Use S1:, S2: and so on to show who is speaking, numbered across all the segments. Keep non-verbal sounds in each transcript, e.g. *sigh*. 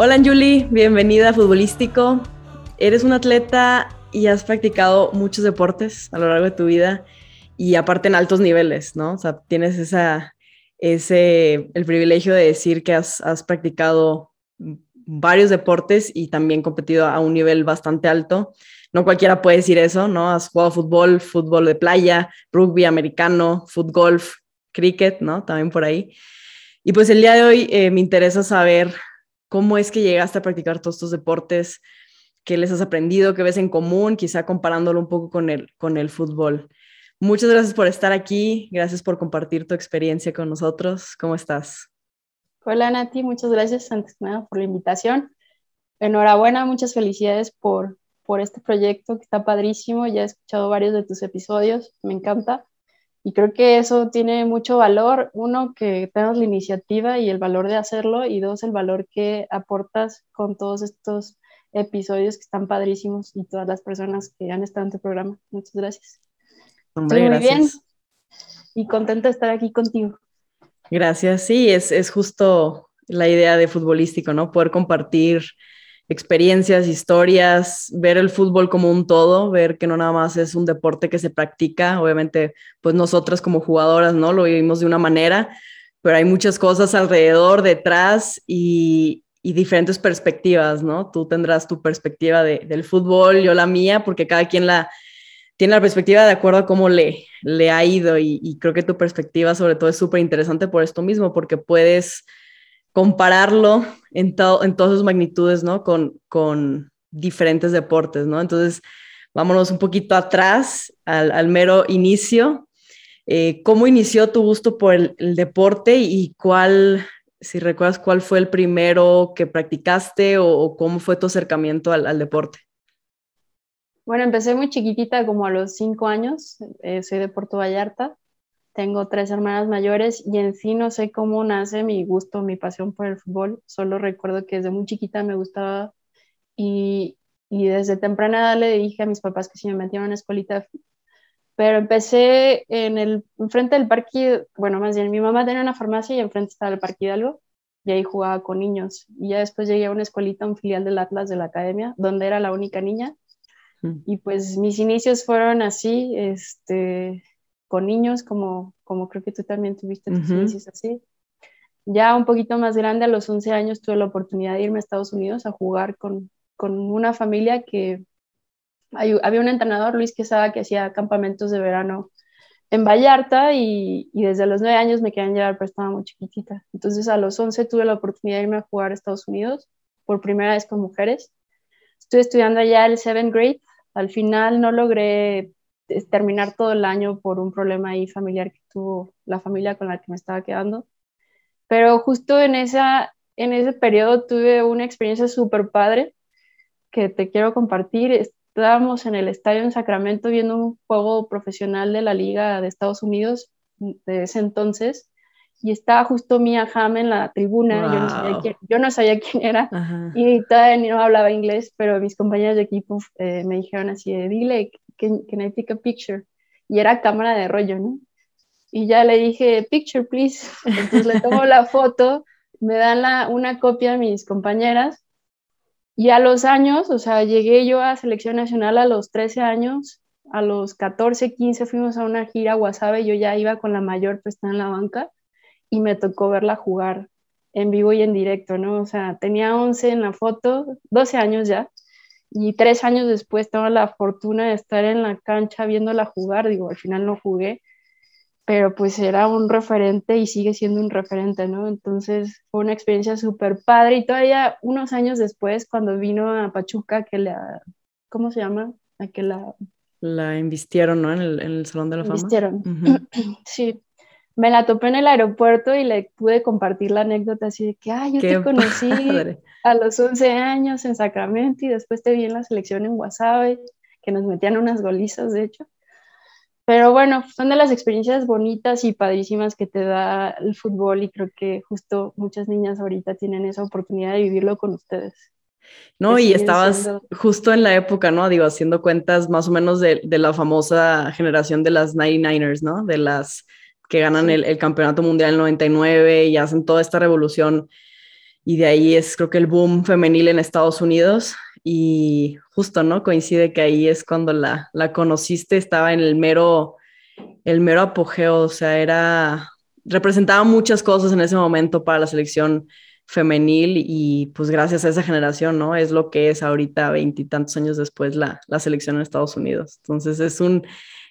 S1: Hola Julie, bienvenida a Futbolístico. Eres un atleta y has practicado muchos deportes a lo largo de tu vida y aparte en altos niveles, ¿no? O sea, tienes ese, el privilegio de decir que has, has practicado varios deportes y también competido a un nivel bastante alto. No cualquiera puede decir eso, ¿no? Has jugado fútbol, fútbol de playa, rugby americano, fútbol, cricket, ¿no? También por ahí. Y pues el día de hoy eh, me interesa saber cómo es que llegaste a practicar todos estos deportes, qué les has aprendido, qué ves en común, quizá comparándolo un poco con el, con el fútbol. Muchas gracias por estar aquí, gracias por compartir tu experiencia con nosotros. ¿Cómo estás?
S2: Hola Nati, muchas gracias antes nada por la invitación. Enhorabuena, muchas felicidades por, por este proyecto que está padrísimo. Ya he escuchado varios de tus episodios, me encanta. Y creo que eso tiene mucho valor. Uno, que tengas la iniciativa y el valor de hacerlo. Y dos, el valor que aportas con todos estos episodios que están padrísimos y todas las personas que han estado en tu programa. Muchas gracias.
S1: Estoy muy bien
S2: y contenta de estar aquí contigo.
S1: Gracias. Sí, es, es justo la idea de futbolístico, ¿no? Poder compartir experiencias, historias, ver el fútbol como un todo, ver que no nada más es un deporte que se practica, obviamente, pues nosotras como jugadoras, ¿no? Lo vivimos de una manera, pero hay muchas cosas alrededor, detrás y, y diferentes perspectivas, ¿no? Tú tendrás tu perspectiva de, del fútbol, yo la mía, porque cada quien la tiene la perspectiva de acuerdo a cómo le, le ha ido y, y creo que tu perspectiva sobre todo es súper interesante por esto mismo, porque puedes compararlo en, en todas sus magnitudes, ¿no? Con, con diferentes deportes, ¿no? Entonces, vámonos un poquito atrás, al, al mero inicio. Eh, ¿Cómo inició tu gusto por el, deporte y cuál, si recuerdas, cuál fue el primero que practicaste o, o cómo fue tu acercamiento al, al, deporte?
S2: Bueno, empecé muy chiquitita, como a los cinco años. Eh, soy de Puerto Vallarta tengo tres hermanas mayores y en sí no sé cómo nace mi gusto, mi pasión por el fútbol. Solo recuerdo que desde muy chiquita me gustaba y, y desde temprana edad le dije a mis papás que si me metieron en una escuelita. Pero empecé en el enfrente del parque, bueno, más bien mi mamá tenía una farmacia y enfrente estaba el Parque Hidalgo y ahí jugaba con niños. Y ya después llegué a una escuelita, un filial del Atlas de la academia, donde era la única niña. Mm. Y pues mis inicios fueron así, este, con niños, como, como creo que tú también tuviste tus uh -huh. así. Ya un poquito más grande, a los 11 años, tuve la oportunidad de irme a Estados Unidos a jugar con, con una familia que hay, había un entrenador, Luis Quesada, que hacía campamentos de verano en Vallarta y, y, desde los 9 años me querían llevar, pero estaba muy chiquitita. Entonces a los 11 tuve la oportunidad de irme a jugar a Estados Unidos por primera vez con mujeres. Estuve estudiando allá el 7th grade. Al final no logré terminar todo el año por un problema ahí familiar que tuvo la familia con la que me estaba quedando. Pero justo en, esa, en ese periodo tuve una experiencia súper padre que te quiero compartir. Estábamos en el estadio en Sacramento viendo un juego profesional de la Liga de Estados Unidos de ese entonces y estaba justo Mia Hamm en la tribuna, wow. yo, no sabía quién, yo no sabía quién era Ajá. y todavía no hablaba inglés, pero mis compañeros de equipo eh, me dijeron así, dile, can, can I take a picture? Y era cámara de rollo, ¿no? Y ya le dije, picture, please. Entonces le tomo la *laughs* foto, me dan la, una copia a mis compañeras. Y a los años, o sea, llegué yo a selección nacional a los 13 años, a los 14, 15 fuimos a una gira a Guasave, yo ya iba con la mayor, está en la banca, y me tocó verla jugar en vivo y en directo, ¿no? O sea, tenía 11 en la foto, 12 años ya, y tres años después tengo la fortuna de estar en la cancha viéndola jugar, digo, al final no jugué, pero pues era un referente y sigue siendo un referente, ¿no? Entonces fue una experiencia súper padre y todavía unos años después, cuando vino a Pachuca, que la, ¿cómo se llama? A que la...
S1: La invistieron, ¿no? En el, en el Salón de la Fama.
S2: Invistieron, uh *clears throat* -huh. sí. Me la topé en el aeropuerto y le pude compartir la anécdota así de que, ay, yo Qué te conocí padre. a los 11 años en Sacramento y después te vi en la selección en Guasave, que nos metían unas golizas, de hecho. Pero bueno, son de las experiencias bonitas y padrísimas que te da el fútbol y creo que justo muchas niñas ahorita tienen esa oportunidad de vivirlo con ustedes.
S1: No, y estabas siendo... justo en la época, ¿no? Digo, haciendo cuentas más o menos de, de la famosa generación de las 99ers, ¿no? De las que ganan el, el, campeonato mundial en el 99 y hacen toda esta revolución y de ahí es creo que el boom femenil en Estados Unidos y justo, ¿no? Coincide que ahí es cuando la, la conociste, estaba en el mero, el mero apogeo, o sea, era, representaba muchas cosas en ese momento para la selección femenil y pues gracias a esa generación, ¿no? Es lo que es ahorita, veintitantos años después, la, la selección en Estados Unidos. Entonces es un,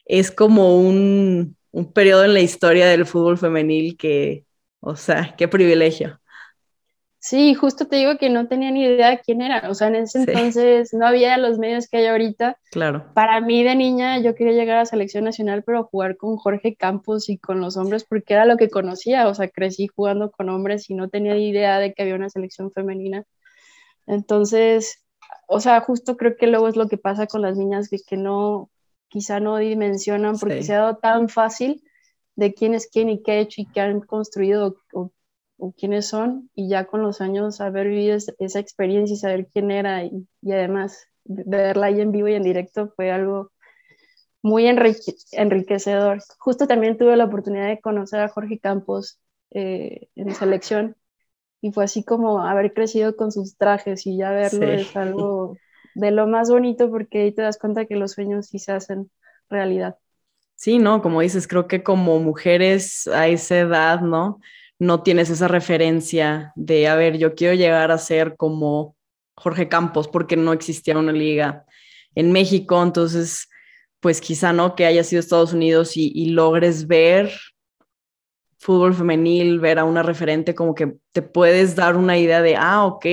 S1: es como un, un periodo en la historia del fútbol femenil que, o sea, qué privilegio.
S2: Sí, justo te digo que no tenía ni idea de quién era. O sea, en ese entonces no había los medios que hay ahorita.
S1: Claro.
S2: Para mí de niña yo quería llegar a selección nacional, pero jugar con Jorge Campos y con los hombres porque era lo que conocía. O sea, crecí jugando con hombres y no tenía ni idea de que había una selección femenina. Entonces, o sea, justo creo que luego es lo que pasa con las niñas que, que no, quizá no dimensionan porque se ha dado tan fácil de quién es quién y qué ha hecho y qué han construido o, quiénes son y ya con los años haber vivido esa experiencia y saber quién era y, además verla ahí en vivo y en directo fue algo muy enriquecedor. Justo también tuve la oportunidad de conocer a Jorge Campos eh, en selección y fue así como haber crecido con sus trajes y ya verlo es algo de lo más bonito porque ahí te das cuenta que los sueños sí se hacen realidad.
S1: Sí, no, como dices, creo que como mujeres a esa edad, ¿no? No tienes esa referencia de, a ver, yo quiero llegar a ser como Jorge Campos porque no existía una liga en México, entonces, pues quizá, ¿no? Que haya sido Estados Unidos y, y logres ver fútbol femenil, ver a una referente, como que te puedes dar una idea de, ah, ok,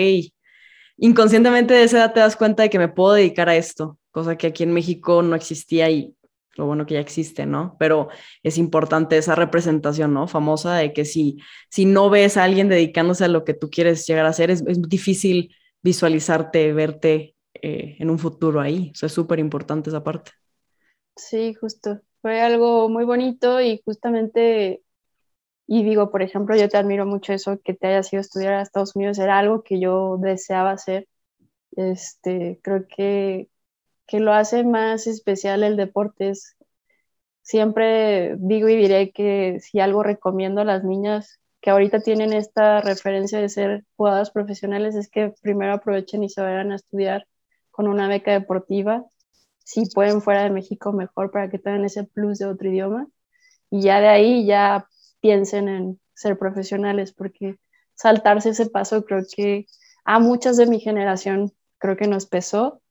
S1: inconscientemente de esa edad te das cuenta de que me puedo dedicar a esto, cosa que aquí en México no existía y lo bueno que ya existe, ¿no? Pero es importante esa representación, ¿no? Famosa de que si, si no ves a alguien dedicándose a lo que tú quieres llegar a hacer, es, es difícil visualizarte, verte eh, en un futuro ahí. O sea, es súper importante esa parte.
S2: Sí, justo. Fue algo muy bonito y justamente, y digo, por ejemplo, yo te admiro mucho eso, que te hayas ido a estudiar a Estados Unidos, era algo que yo deseaba hacer. Este, creo que que lo hace más especial el deporte. Siempre digo y diré que si algo recomiendo a las niñas que ahorita tienen esta referencia de ser jugadoras profesionales es que primero aprovechen y se vayan a estudiar con una beca deportiva. Si pueden fuera de México, mejor para que tengan ese plus de otro idioma. Y ya de ahí ya piensen en ser profesionales, porque saltarse ese paso creo que a muchas de mi generación creo que nos pesó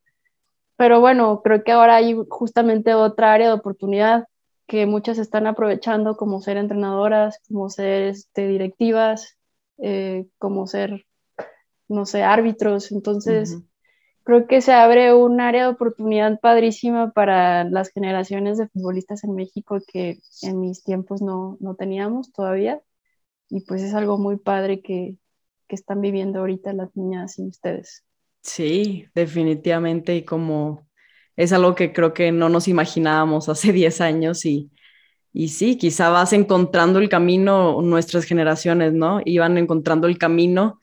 S2: pero bueno, creo que ahora hay justamente otra área de oportunidad que muchas están aprovechando, como ser entrenadoras, como ser este, directivas, eh, como ser, no sé, árbitros. Entonces, creo que se abre un área de oportunidad padrísima para las generaciones de futbolistas en México que en mis tiempos no, no teníamos todavía. Y pues es algo muy padre que, que están viviendo ahorita las niñas y ustedes.
S1: Sí, definitivamente, y como es algo que creo que no nos imaginábamos hace *laughs* 10 años y, y sí, quizá vas encontrando el camino, nuestras generaciones, ¿no? Iban encontrando el camino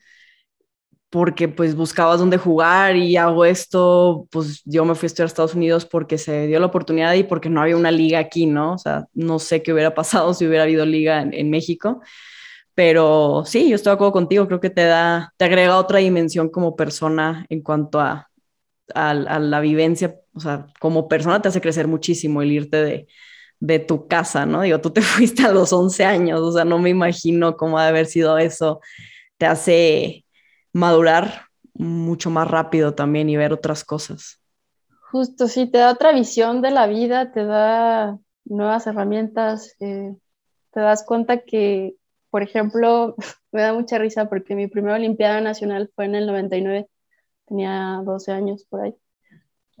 S1: porque pues buscabas dónde jugar y hago esto, pues yo me fui a estudiar a Estados Unidos porque se dio la oportunidad y porque no había una liga aquí, ¿no? O sea, no sé qué hubiera pasado *laughs* si hubiera habido liga en, en México pero sí, yo estoy de acuerdo contigo, creo que te da, te agrega otra dimensión como persona en cuanto a, a, la vivencia, o sea, como persona te hace crecer muchísimo el irte de, de tu casa, ¿no? Digo, tú te *laughs* fuiste a los 11 años, o sea, no me imagino cómo ha de haber sido eso. Te hace madurar mucho más rápido también y ver otras cosas.
S2: Justo, sí, te da otra visión de la vida, te da nuevas herramientas, eh, te das cuenta que por ejemplo, *laughs* me da mucha risa porque mi primera Olimpiada Nacional fue en el 99, tenía 12 años por ahí.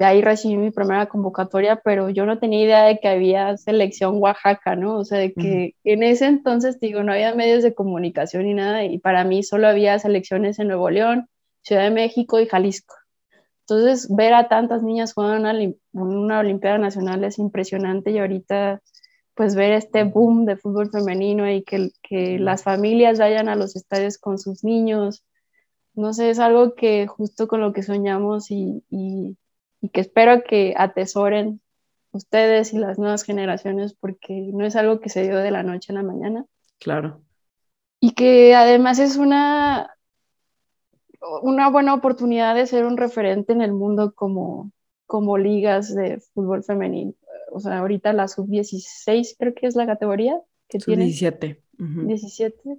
S2: De ahí recibí mi primera convocatoria, pero yo no tenía idea de que había selección Oaxaca, ¿no? O sea, de que en ese entonces, digo, no había medios de comunicación ni nada, y para mí solo había selecciones en Nuevo León, Ciudad de México y Jalisco. Entonces, ver a tantas niñas jugando en una Olimpiada Nacional es impresionante y ahorita pues ver este boom de fútbol femenino y que, que las familias vayan a los estadios con sus niños. No sé, es algo que justo con lo que soñamos y, y, que espero que atesoren ustedes y las nuevas generaciones porque no es algo que se dio de la noche a la mañana.
S1: Claro.
S2: Y que además es una, una buena oportunidad de ser un referente en el mundo como, como ligas de fútbol femenino. O sea, ahorita la sub-16 creo que es la categoría que tiene.
S1: 17.
S2: 17. O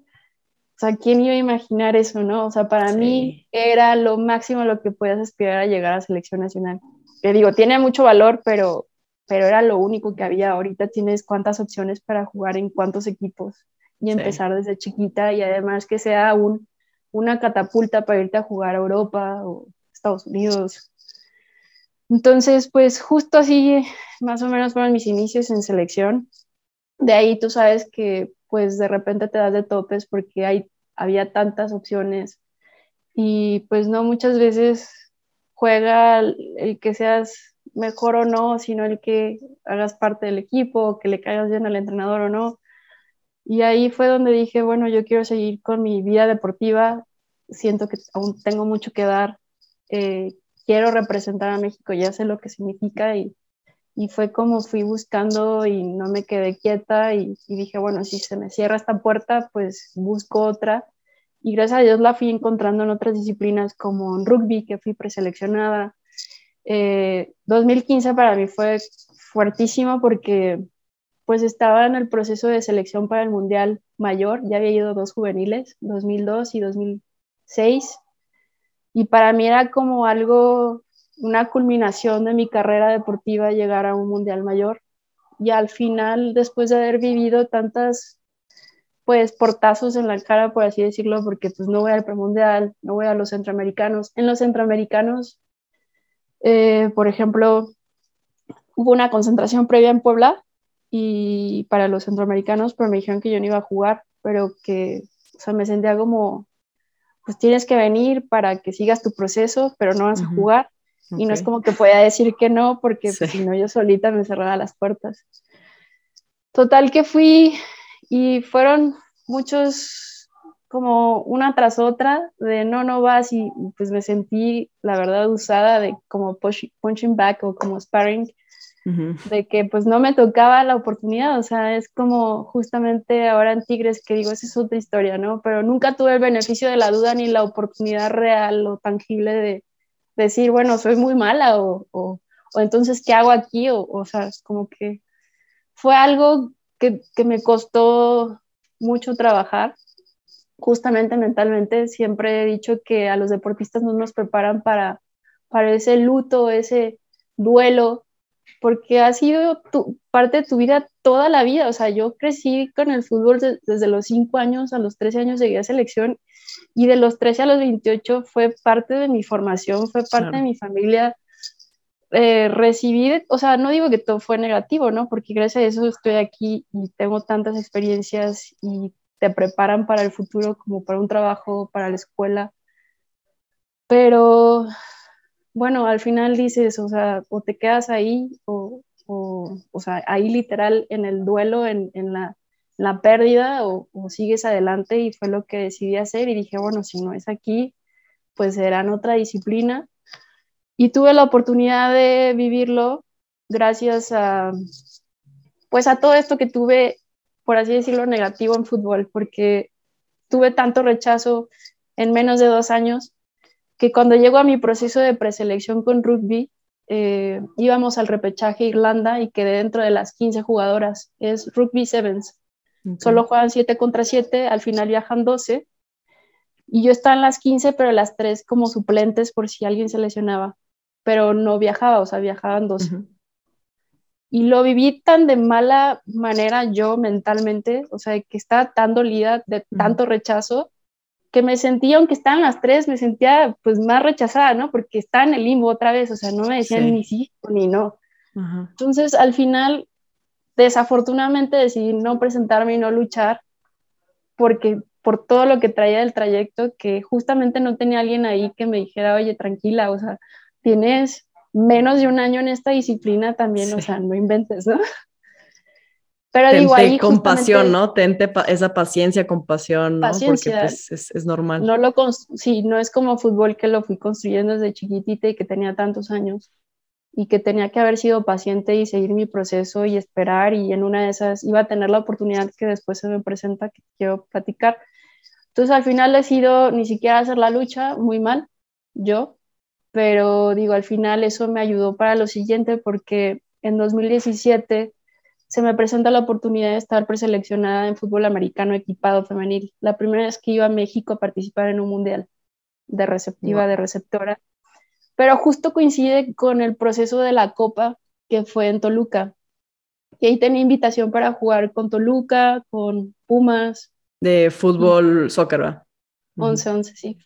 S2: sea, ¿quién iba a imaginar eso, no? O sea, para mí era lo máximo a lo que podías aspirar a llegar a selección nacional. Que digo, tiene mucho valor, pero, pero era lo único que había. Ahorita tienes cuántas opciones para jugar en cuántos equipos y empezar desde chiquita y además que sea un, una catapulta para irte a jugar a Europa o Estados Unidos. Entonces, pues justo así más o menos fueron mis inicios en selección. De ahí tú sabes que pues de repente te das de topes porque hay, había tantas opciones y pues no muchas veces juega el, que seas mejor o no, sino el que hagas parte del equipo, que le caigas bien al entrenador o no. Y ahí fue donde dije, bueno, yo quiero seguir con mi vida deportiva, siento que aún tengo mucho que dar, eh, quiero representar a México, ya sé lo que significa y, y, fue como fui buscando y no me quedé quieta y, dije, bueno, si se me cierra esta puerta, pues busco otra. Y gracias a Dios la fui encontrando en otras disciplinas como en rugby, que fui preseleccionada. 2015 eh, para mí fue fuertísimo porque pues estaba en el proceso de selección para el Mundial Mayor, ya había ido dos juveniles, 2002 y 2006, y para mí era como algo, una culminación de mi carrera deportiva llegar a un Mundial Mayor, y al final, después de haber vivido tantas, pues, portazos en la cara, por así decirlo, porque pues no voy al premundial, no voy a los centroamericanos, en los centroamericanos, eh, por ejemplo, hubo una concentración previa en Puebla, y para los centroamericanos, pero me dijeron que yo no iba a jugar, pero que, o sea, me sentía como, pues tienes que venir para que sigas tu proceso, pero no vas a jugar. Y no es como que pueda decir que no, porque pues, si no yo solita me cerraba las puertas. Total que fui y fueron muchos como una tras otra de no, no vas y pues me sentí la verdad usada de como punching back o como sparring de que pues no me tocaba la oportunidad, o sea, es como justamente ahora en Tigres que digo, esa es otra historia, ¿no? Pero nunca tuve el beneficio de la duda ni la oportunidad real o tangible de decir, bueno, soy muy mala o, o, entonces, ¿qué hago aquí? O, o sea, como que fue algo que, que me costó mucho trabajar, justamente mentalmente, siempre he dicho que a los deportistas no nos preparan para, para ese luto, ese duelo porque ha sido tu, parte de tu vida toda la vida. O sea, yo crecí con el fútbol desde los 5 años, a los 13 años llegué a selección y de los 13 a los 28 fue parte de mi formación, fue parte de mi familia. Eh, recibí, o sea, no digo que todo fue negativo, ¿no? Porque gracias a eso estoy aquí y tengo tantas experiencias y te preparan para el futuro como para un trabajo, para la escuela. Pero bueno, al final dices, o sea, o te quedas ahí, o, o, o sea, ahí literal en el duelo, en, en la, la, pérdida, o, o, sigues adelante, y fue lo que decidí hacer, y dije, bueno, si no es aquí, pues será en otra disciplina. Y tuve la oportunidad de vivirlo gracias a, pues a todo esto que tuve, por así decirlo, negativo en fútbol, porque tuve tanto rechazo en menos de dos años que cuando llego a mi proceso de preselección con rugby, eh, íbamos al repechaje Irlanda y quedé dentro de las 15 jugadoras. Es rugby sevens. Solo juegan 7 contra 7, al final viajan 12. Y yo estaba en las 15, pero las 3 como suplentes por si alguien se lesionaba. Pero no viajaba, o sea, viajaban 12. Y lo viví tan de mala manera yo mentalmente, o sea, que estaba tan dolida de tanto rechazo, que me sentía, aunque estaban las tres, me sentía pues más rechazada, ¿no? Porque estaba en el limbo otra vez, o sea, no me decían ni sí ni no. Entonces, al final, desafortunadamente decidí no presentarme y no luchar, porque por todo lo que traía del trayecto, que justamente no tenía alguien ahí que me dijera, oye, tranquila, o sea, tienes menos de un año en esta disciplina también, o sea, no inventes, ¿no? *laughs*
S1: Pero digo, ahí compasión, ¿no? Tente esa paciencia, compasión, ¿no? Paciencia. Porque pues, es, normal.
S2: No lo sí, no es como fútbol que lo fui construyendo desde chiquitita y que tenía tantos años y que tenía que haber sido paciente y seguir mi proceso y esperar y en una de esas iba a tener la oportunidad que después se me presenta que quiero platicar. Entonces al final decido ni siquiera hacer la lucha, muy mal, yo, pero digo, al final eso me ayudó para lo siguiente porque en 2017 se me presenta la oportunidad de estar preseleccionada en fútbol americano equipado femenil. La primera vez que iba a México a participar en un mundial de receptiva, de receptora, pero justo coincide con el proceso de la Copa que fue en Toluca. Y ahí tenía invitación para jugar con Toluca, con Pumas.
S1: De fútbol, soccer, ¿verdad?
S2: 11-11, sí.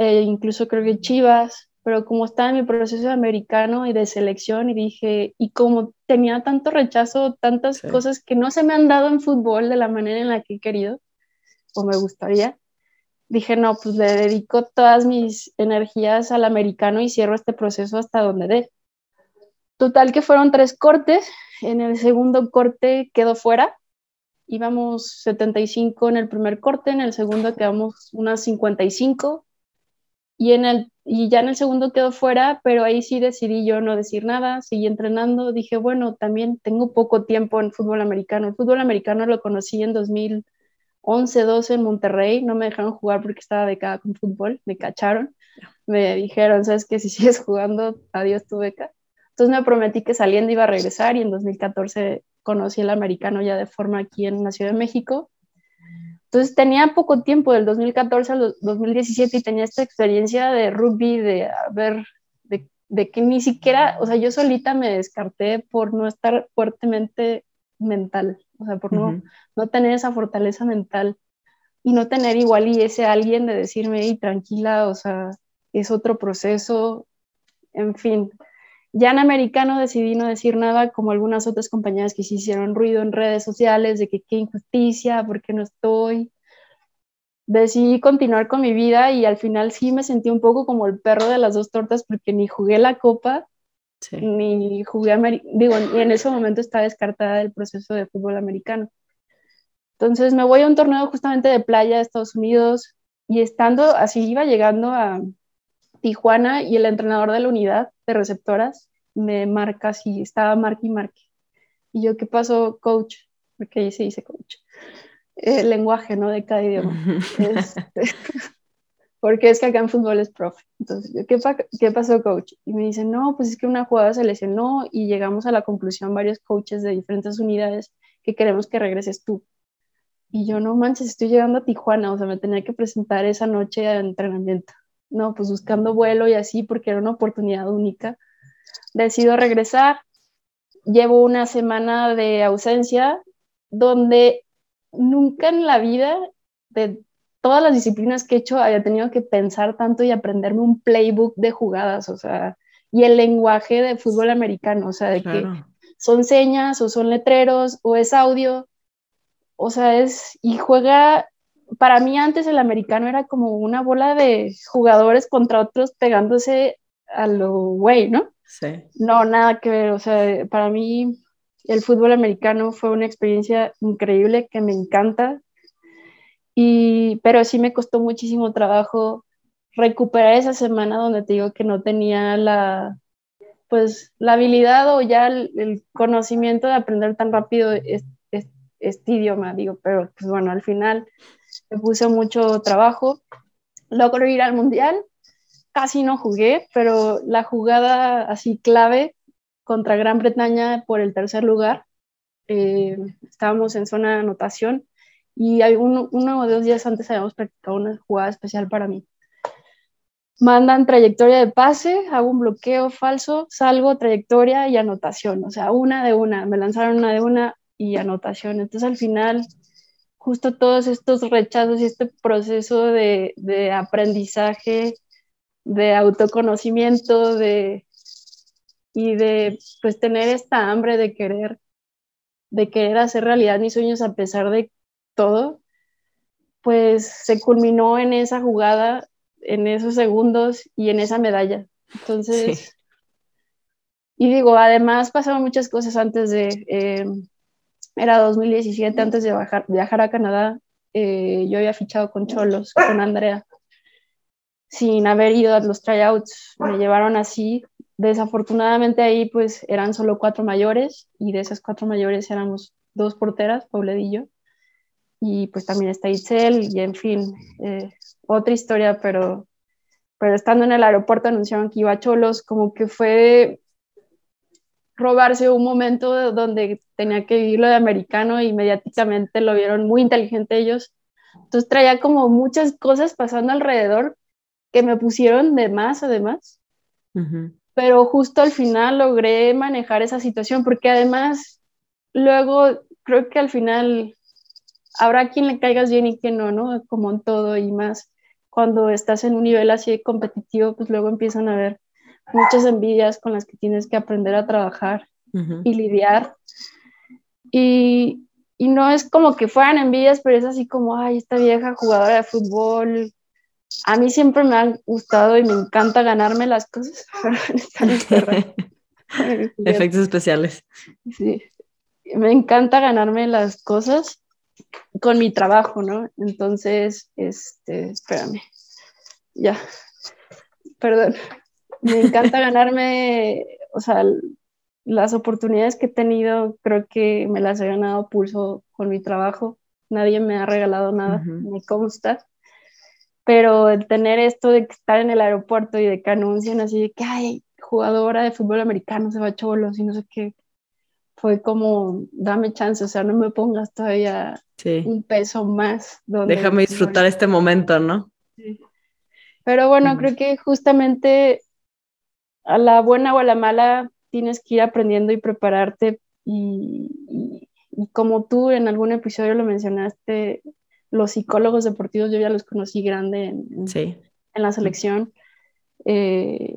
S2: Eh, incluso creo que Chivas, pero como estaba en mi proceso americano y de selección y dije, y como tenía tanto rechazo, tantas cosas que no se me han dado en fútbol de la manera en la que he querido o me gustaría, dije, no, pues le dedico todas mis energías al americano y cierro este proceso hasta donde dé. Total que fueron tres cortes, en el segundo corte quedó fuera, íbamos 75 en el primer corte, en el segundo quedamos unas 55 y, en el, y ya en el segundo quedó fuera, pero ahí sí decidí yo no decir nada, seguí entrenando, dije, bueno, también tengo poco tiempo en fútbol americano. El fútbol americano lo conocí en 2011, 12 en Monterrey, no me dejaron jugar porque estaba becada con fútbol, me cacharon, me dijeron, sabes que si *laughs* sigues jugando, adiós tu beca. Entonces me prometí que saliendo iba a regresar y en 2014 conocí el americano ya de forma aquí en la Ciudad de México entonces tenía poco tiempo, del 2014 al 2017, y tenía esta experiencia de rugby, de ver, de, de, que ni siquiera, o sea, yo solita me descarté por no estar fuertemente mental, o sea, por no, no tener esa fortaleza mental y no tener igual y ese alguien de decirme, y tranquila, o sea, es otro proceso, en fin, ya en americano decidí no decir nada, como algunas otras compañeras que se hicieron ruido en redes sociales de que qué injusticia, por qué no estoy. Decidí continuar con mi vida y al final sí me sentí un poco como el perro de las dos tortas porque ni jugué la copa, ni jugué, digo, y en ese momento estaba descartada del proceso de fútbol americano. Entonces me voy a un torneo justamente de playa de Estados Unidos y estando así iba llegando a, Tijuana y el entrenador de la unidad de receptoras me marca si estaba marque y marque. Y yo, ¿qué pasó, coach? Porque ahí se dice coach. El lenguaje, ¿no? De cada idioma. *laughs* Este, *laughs* porque es que acá en fútbol es profe. Entonces, ¿qué, ¿qué pasó, coach? Y me dice, no, pues es que una jugada se lesionó y llegamos a la conclusión varios coaches de diferentes unidades que queremos que regreses tú. Y yo, no manches, estoy llegando a Tijuana, o sea, me tenía que presentar esa noche de entrenamiento no, pues buscando vuelo y así, porque era una oportunidad única. Decido regresar, llevo una semana de ausencia donde nunca en la vida de todas las disciplinas que he hecho había tenido que pensar tanto y aprenderme un playbook de jugadas, o sea, y el lenguaje de fútbol americano, o sea, de que son señas o son letreros o es audio, o sea, es, y juega para mí antes el americano era como una bola de jugadores contra otros pegándose a lo güey, ¿no?
S1: Sí.
S2: No, nada que ver, o sea, para mí el fútbol americano fue una experiencia increíble que me encanta, y, pero sí me costó muchísimo trabajo recuperar esa semana donde te digo que no tenía la, pues, la habilidad o ya el, conocimiento de aprender tan rápido este idioma, digo, pero pues bueno, al final me puse mucho trabajo. Logro ir al mundial, casi no jugué, pero la jugada así clave contra Gran Bretaña por el tercer lugar, eh, estábamos en zona de anotación y uno, uno o dos días antes habíamos practicado una jugada especial para mí. Mandan trayectoria de pase, hago un bloqueo falso, salgo, trayectoria y anotación, o sea, una de una, me lanzaron una de una y anotación. Entonces al final justo todos estos rechazos y este proceso de, aprendizaje, de autoconocimiento, de, y de pues tener esta hambre de querer, de querer hacer realidad mis sueños a pesar de todo, pues se culminó en esa jugada, en esos segundos y en esa medalla. Entonces, y digo, además pasaron muchas cosas antes de, eh, era 2017, antes de viajar a Canadá, eh, yo había fichado con Cholos, con Andrea, sin haber ido a los tryouts, me llevaron así. Desafortunadamente ahí pues eran solo cuatro mayores y de esas cuatro mayores éramos dos porteras, Pauledillo. y pues también está Itzel y en fin, eh, otra historia, pero, pero estando en el aeropuerto anunciaron que iba a Cholos, como que fue robarse un momento donde tenía que vivir lo de americano y mediáticamente lo vieron muy inteligente ellos. Entonces traía como muchas cosas pasando alrededor que me pusieron de más además. Pero justo al final logré manejar esa situación porque además luego creo que al final habrá quien le caigas bien y quien no, ¿no? Como en todo y más cuando estás en un nivel así competitivo, pues luego empiezan a haber muchas envidias con las que tienes que aprender a trabajar y lidiar. Y, y, no es como que fueran envidias, pero es así como, ay, esta vieja jugadora de fútbol. A mí siempre me han gustado y me encanta ganarme las cosas. *laughs* *laughs*
S1: Efectos especiales.
S2: Sí, me encanta ganarme las cosas con mi trabajo, ¿no? Entonces, este, espérame, ya, perdón, me encanta ganarme, o sea, las oportunidades que he tenido, creo que me las he ganado pulso con mi trabajo, nadie me ha regalado nada, me consta, pero el tener esto de estar en el aeropuerto y de que anuncian así de que, hay jugadora de fútbol americano se va a cholos y no sé qué, fue como, dame chance, o sea, no me pongas todavía un peso más.
S1: Déjame disfrutar este momento, ¿no?
S2: Pero bueno, creo que justamente a la buena o a la mala tienes que ir aprendiendo y prepararte y, como tú en algún episodio lo mencionaste, los psicólogos deportivos yo ya los conocí grande en, en la selección, eh,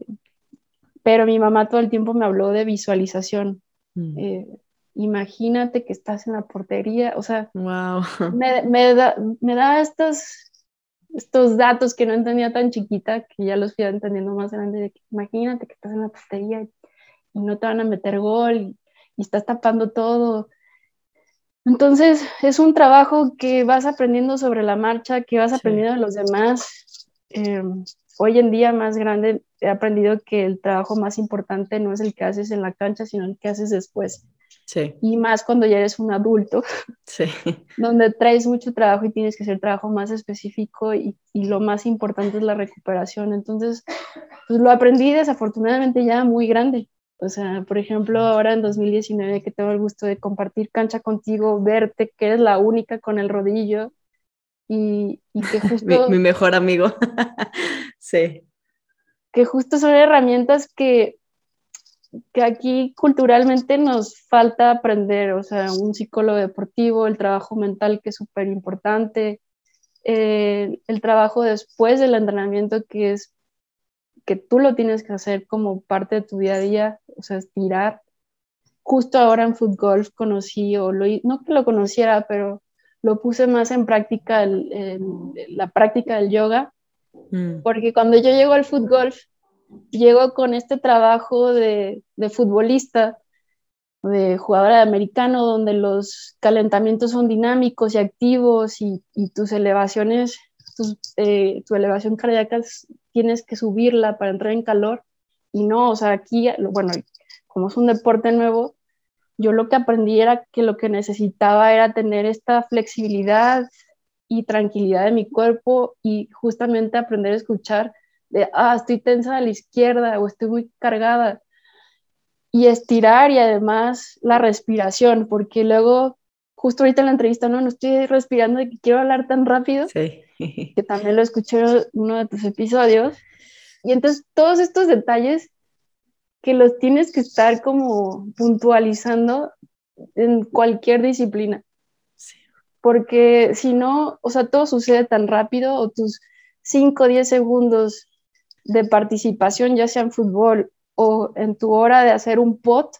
S2: pero mi mamá todo el tiempo me habló de visualización. Mm. Eh, imagínate que estás en la portería, o sea, *laughs* me, da, me da estos, estos datos que no entendía tan chiquita, que ya los fui entendiendo más grande, de que imagínate que estás en la portería y, no te van a meter gol y, estás tapando todo. Entonces, es un trabajo que vas aprendiendo sobre la marcha, que vas aprendiendo de los demás. Em, hoy en día, más grande, he aprendido que el trabajo más importante no es el que haces en la cancha, sino el que haces después. Sí. Y más cuando ya eres un adulto, sí. *laughs* donde traes mucho trabajo y tienes que hacer trabajo más específico y, y, lo más importante es la recuperación. Entonces, pues lo aprendí desafortunadamente ya muy grande. O sea, por ejemplo, ahora en 2019 que tengo el gusto de compartir cancha contigo, verte que eres la única con el rodillo y, y que *laughs* justo...
S1: mi, mi mejor amigo. *laughs* sí.
S2: Que justo son herramientas que que aquí culturalmente nos falta aprender, o sea, un psicólogo deportivo, el trabajo mental que es súper importante, eh, el trabajo después del entrenamiento que es que tú lo tienes que hacer como parte de tu día a día, o sea, estirar. Justo ahora en Foot Golf conocí, o lo, no que lo conociera, pero lo puse más en práctica, la práctica del yoga, mm. porque cuando yo llego al Foot Golf, llego con este trabajo de, futbolista, de jugadora de americano, donde los calentamientos son dinámicos y activos y, y tus elevaciones, eh, tu elevación cardíaca tienes que subirla para entrar en calor. Y no, o sea, aquí, bueno, como es un deporte nuevo, yo lo que aprendí era que lo que necesitaba era tener esta flexibilidad y tranquilidad de mi cuerpo y justamente aprender a escuchar de, ah, estoy tensa a la izquierda o estoy muy cargada. Y estirar y además la respiración, porque luego, justo ahorita en la entrevista, no, no estoy respirando de que quiero hablar tan rápido, sí. que también lo escuché en uno de tus episodios. Y entonces todos estos detalles que los tienes que estar como puntualizando en cualquier disciplina. Sí. Porque si no, o sea, todo sucede tan rápido o tus 5 o 10 segundos de participación, ya sea en fútbol o en tu hora de hacer un pot,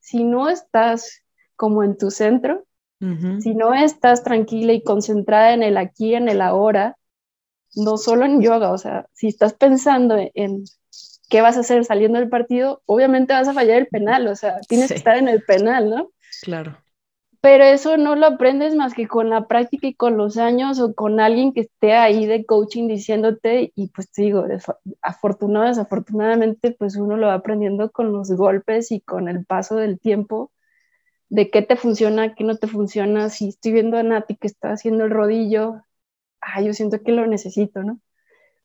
S2: si no estás como en tu centro, si no estás tranquila y concentrada en el aquí, en el ahora, no solo en yoga, o sea, si estás pensando en qué vas a hacer saliendo del partido, obviamente vas a fallar el penal, o sea, tienes que estar en el penal, ¿no?
S1: Claro
S2: pero eso no lo aprendes más que con la práctica y con los años o con alguien que esté ahí de coaching diciéndote y pues te digo, afortunado, desafortunadamente pues uno lo va aprendiendo con los golpes y con el paso del tiempo de qué te funciona, qué no te funciona. Si estoy viendo a Nati que está haciendo el rodillo, ah, yo siento que lo necesito, ¿no?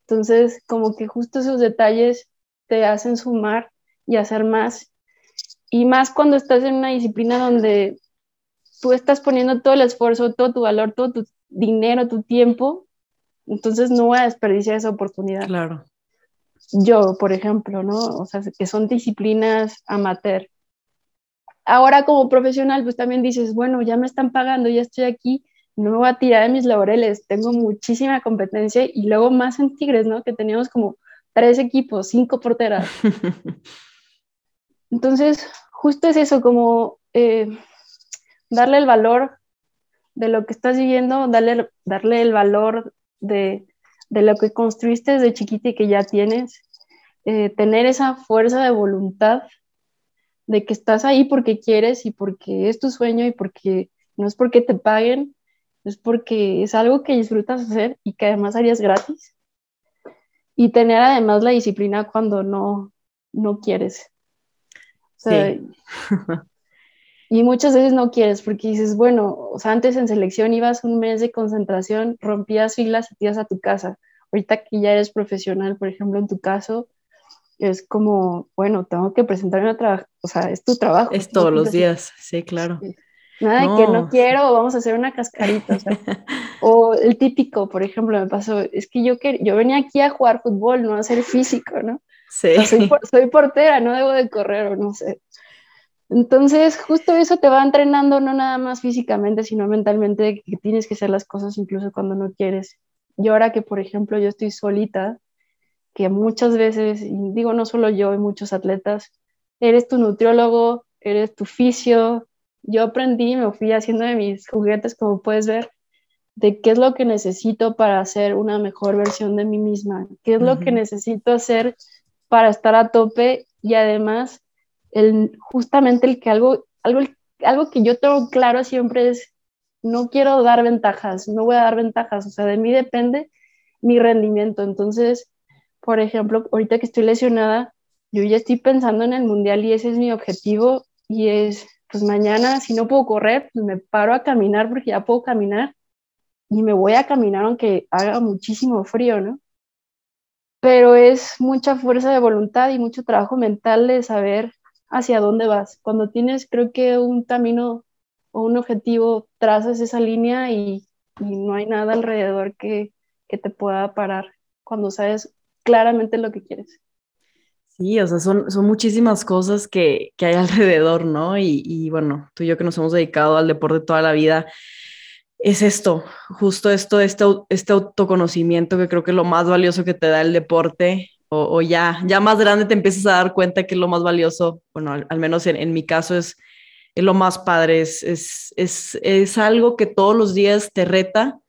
S2: Entonces, como que justo esos detalles te hacen sumar y hacer más. Y más cuando estás en una disciplina donde tú estás poniendo todo el esfuerzo, todo tu valor, todo tu dinero, tu tiempo, entonces no voy a desperdiciar esa oportunidad.
S1: Claro.
S2: Yo, por ejemplo, ¿no? O sea, que son disciplinas amateur. Ahora como profesional, pues también dices, bueno, ya me están pagando, ya estoy aquí, no me voy a tirar de mis laureles, tengo muchísima competencia y luego más en Tigres, ¿no? Que teníamos como tres equipos, cinco porteras. *laughs* Entonces, justo es eso, como eh, darle el valor de lo que estás viviendo, darle, darle el valor de, lo que construiste desde chiquita y que ya tienes, eh, tener esa fuerza de voluntad de que estás ahí porque quieres y porque es tu sueño y porque no es porque te paguen, es porque es algo que disfrutas hacer y que además harías gratis. Y tener además la disciplina cuando no, no quieres. *laughs* y muchas veces no quieres porque dices, bueno, o sea, antes en selección ibas un mes de concentración, rompías filas y te ibas a tu casa. Ahorita que ya eres profesional, por ejemplo, en tu caso, es como, bueno, tengo que presentarme a trabajo, o sea, es tu trabajo.
S1: Es todos los días, sí, claro.
S2: Nada de que no quiero, vamos a hacer una cascarita. *laughs* O, el típico, por ejemplo, me pasó, es que yo, yo venía aquí a jugar fútbol, no a ser físico, ¿no?
S1: Sí.
S2: soy, portera, no debo de correr o no sé. Entonces, justo eso te va entrenando no nada más físicamente, sino mentalmente, que tienes que hacer las cosas incluso cuando no quieres. Y ahora que, por ejemplo, yo estoy solita, que muchas veces, y digo no solo yo, y muchos atletas, eres tu nutriólogo, eres tu fisio, yo aprendí, me fui haciendo de mis juguetes, como puedes ver, de qué es lo que necesito para hacer una mejor versión de mí misma, qué es lo que necesito hacer para estar a tope y además el, justamente el que algo, algo, algo que yo tengo claro siempre es, no quiero dar ventajas, no voy a dar ventajas, o sea, de mí depende mi rendimiento. Entonces, por ejemplo, ahorita que estoy lesionada, yo ya estoy pensando en el mundial y ese es mi objetivo y es pues mañana si no puedo correr, pues me paro a caminar porque ya puedo caminar y me voy a caminar aunque haga muchísimo frío, ¿no? Pero es mucha fuerza de voluntad y mucho trabajo mental de saber hacia dónde vas. Cuando tienes, creo que un camino o un objetivo, trazas esa línea y, y no hay nada alrededor que, que te pueda parar cuando sabes claramente lo que quieres.
S1: Sí, o sea, son, son muchísimas cosas que, que hay *laughs* alrededor, ¿no? Y, y, bueno, tú y yo que nos hemos dedicado al deporte toda la vida, es esto, justo esto, este, este autoconocimiento que creo que es lo más valioso que te da el deporte, o, ya, ya más grande te empiezas a dar cuenta que lo más valioso, bueno, al, menos en, en, mi caso es, es lo más padre, es, es, es, es algo que todos los días te reta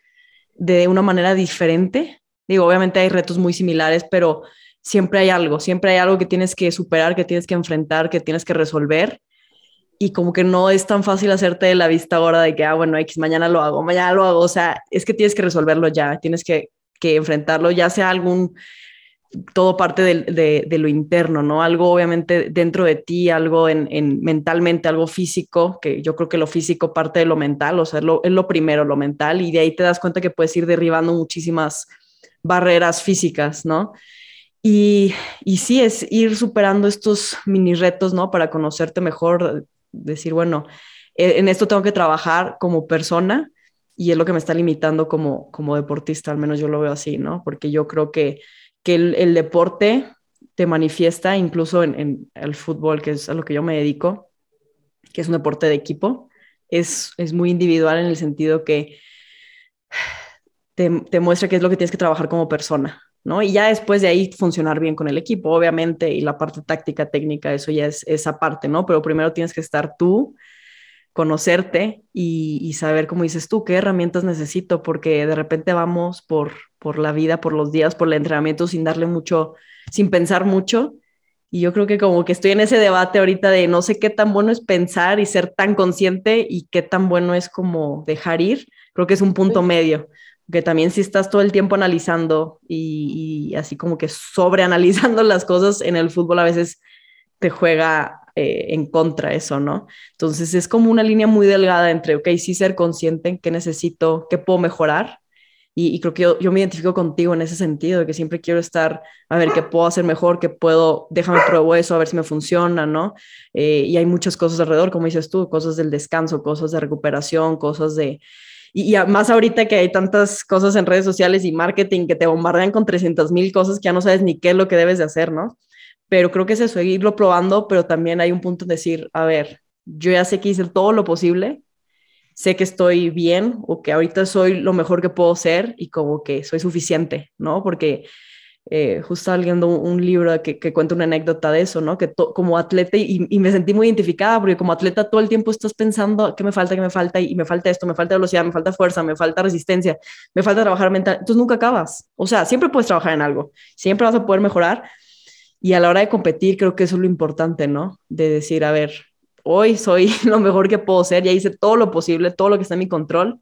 S1: de una manera diferente. Digo, obviamente hay retos muy similares, pero siempre hay algo, siempre hay algo que tienes que superar, que tienes que enfrentar, que tienes que resolver. Y como que no es tan fácil hacerte de la vista ahora de que, ah, bueno, X, mañana lo hago, mañana lo hago. O sea, es que tienes que resolverlo ya, tienes que, que enfrentarlo, ya sea algún, todo parte de, de, lo interno, ¿no? Algo obviamente dentro de ti, algo en, en, mentalmente, algo físico, que yo creo que lo físico parte de lo mental, o sea, es lo, es lo primero, lo mental, y de ahí te das cuenta que puedes ir derribando muchísimas barreras físicas, ¿no? Y, y sí, es ir superando estos mini retos, ¿no? Para conocerte mejor, decir, bueno, e, en esto tengo que trabajar como persona y es lo que me está limitando como, como deportista, al menos yo lo veo así, ¿no? Porque yo creo que, que el, deporte te manifiesta incluso en, en, el fútbol, que es a lo que yo me dedico, que es un deporte de equipo, es, es muy individual en el sentido que te, te muestra qué es lo que tienes que trabajar como persona, ¿no? Y ya después de ahí funcionar bien con el equipo, obviamente, y la parte táctica, técnica, eso ya es esa parte, ¿no? Pero primero tienes que estar tú, conocerte y, y, saber, como dices tú, qué herramientas necesito, porque de repente vamos por, por la vida, por los días, por el entrenamiento sin darle mucho, sin pensar mucho. Y yo creo que como que estoy en ese debate ahorita de no sé qué tan bueno es pensar y ser tan consciente y qué tan bueno es como dejar ir. Creo que es un punto medio que también si estás todo el tiempo analizando y, y, así como que sobreanalizando *laughs* las cosas en el fútbol a veces te juega eh, en contra eso, ¿no? Entonces es como una línea muy delgada entre, ok, sí ser consciente en qué necesito, qué puedo mejorar. Y, creo que yo, me identifico contigo en ese sentido, que siempre quiero estar, a ver, qué puedo hacer mejor, qué puedo, déjame pruebo eso, a ver si me funciona, ¿no? Eh, y hay muchas cosas alrededor, como dices tú, cosas del descanso, cosas de recuperación, cosas de, y, más ahorita que hay tantas cosas en redes sociales y marketing que te bombardean con 300 mil cosas que ya no sabes ni qué es lo que debes de hacer, ¿no? Pero creo que es eso, irlo probando, pero también hay un punto de decir, a ver, yo ya sé que hice todo lo posible, sé que estoy bien o que ahorita soy lo mejor que puedo ser y como que soy suficiente, ¿no? Porque eh, justo leyendo un, libro que, que, cuenta una anécdota de eso, ¿no? Que como atleta, y, y, me sentí muy identificada, porque como atleta todo el tiempo estás pensando, ¿qué me falta, qué me falta? Y, me falta esto, me falta velocidad, me falta fuerza, me falta resistencia, me falta trabajar mental. Entonces nunca acabas. O sea, siempre puedes trabajar en algo, siempre vas a poder mejorar. Y a la hora de competir, creo que eso es lo importante, ¿no? De decir, a ver, hoy soy *laughs* lo mejor que puedo ser, ya hice todo lo posible, todo lo que está en mi control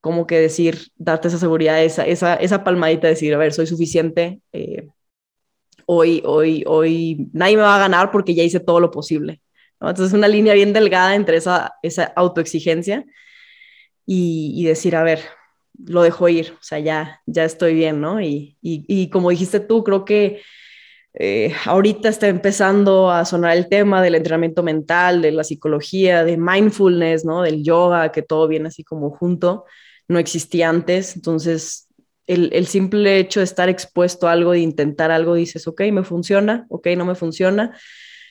S1: como que decir, darte esa seguridad, esa, esa, esa palmadita, decir, a ver, soy suficiente, eh, hoy, hoy, hoy nadie me va a ganar porque ya hice todo lo posible. ¿no? Entonces, una línea bien delgada entre esa, esa autoexigencia y, y, decir, a ver, lo dejo ir, o sea, ya, ya estoy bien, ¿no? Y, y, y como dijiste tú, creo que eh, ahorita está empezando a sonar el tema del entrenamiento mental, de la psicología, de mindfulness, ¿no? Del yoga, que todo viene así como junto no existía antes. Entonces, el, simple hecho de estar expuesto a algo, de intentar algo, dices, ok, me funciona, ok, no me funciona,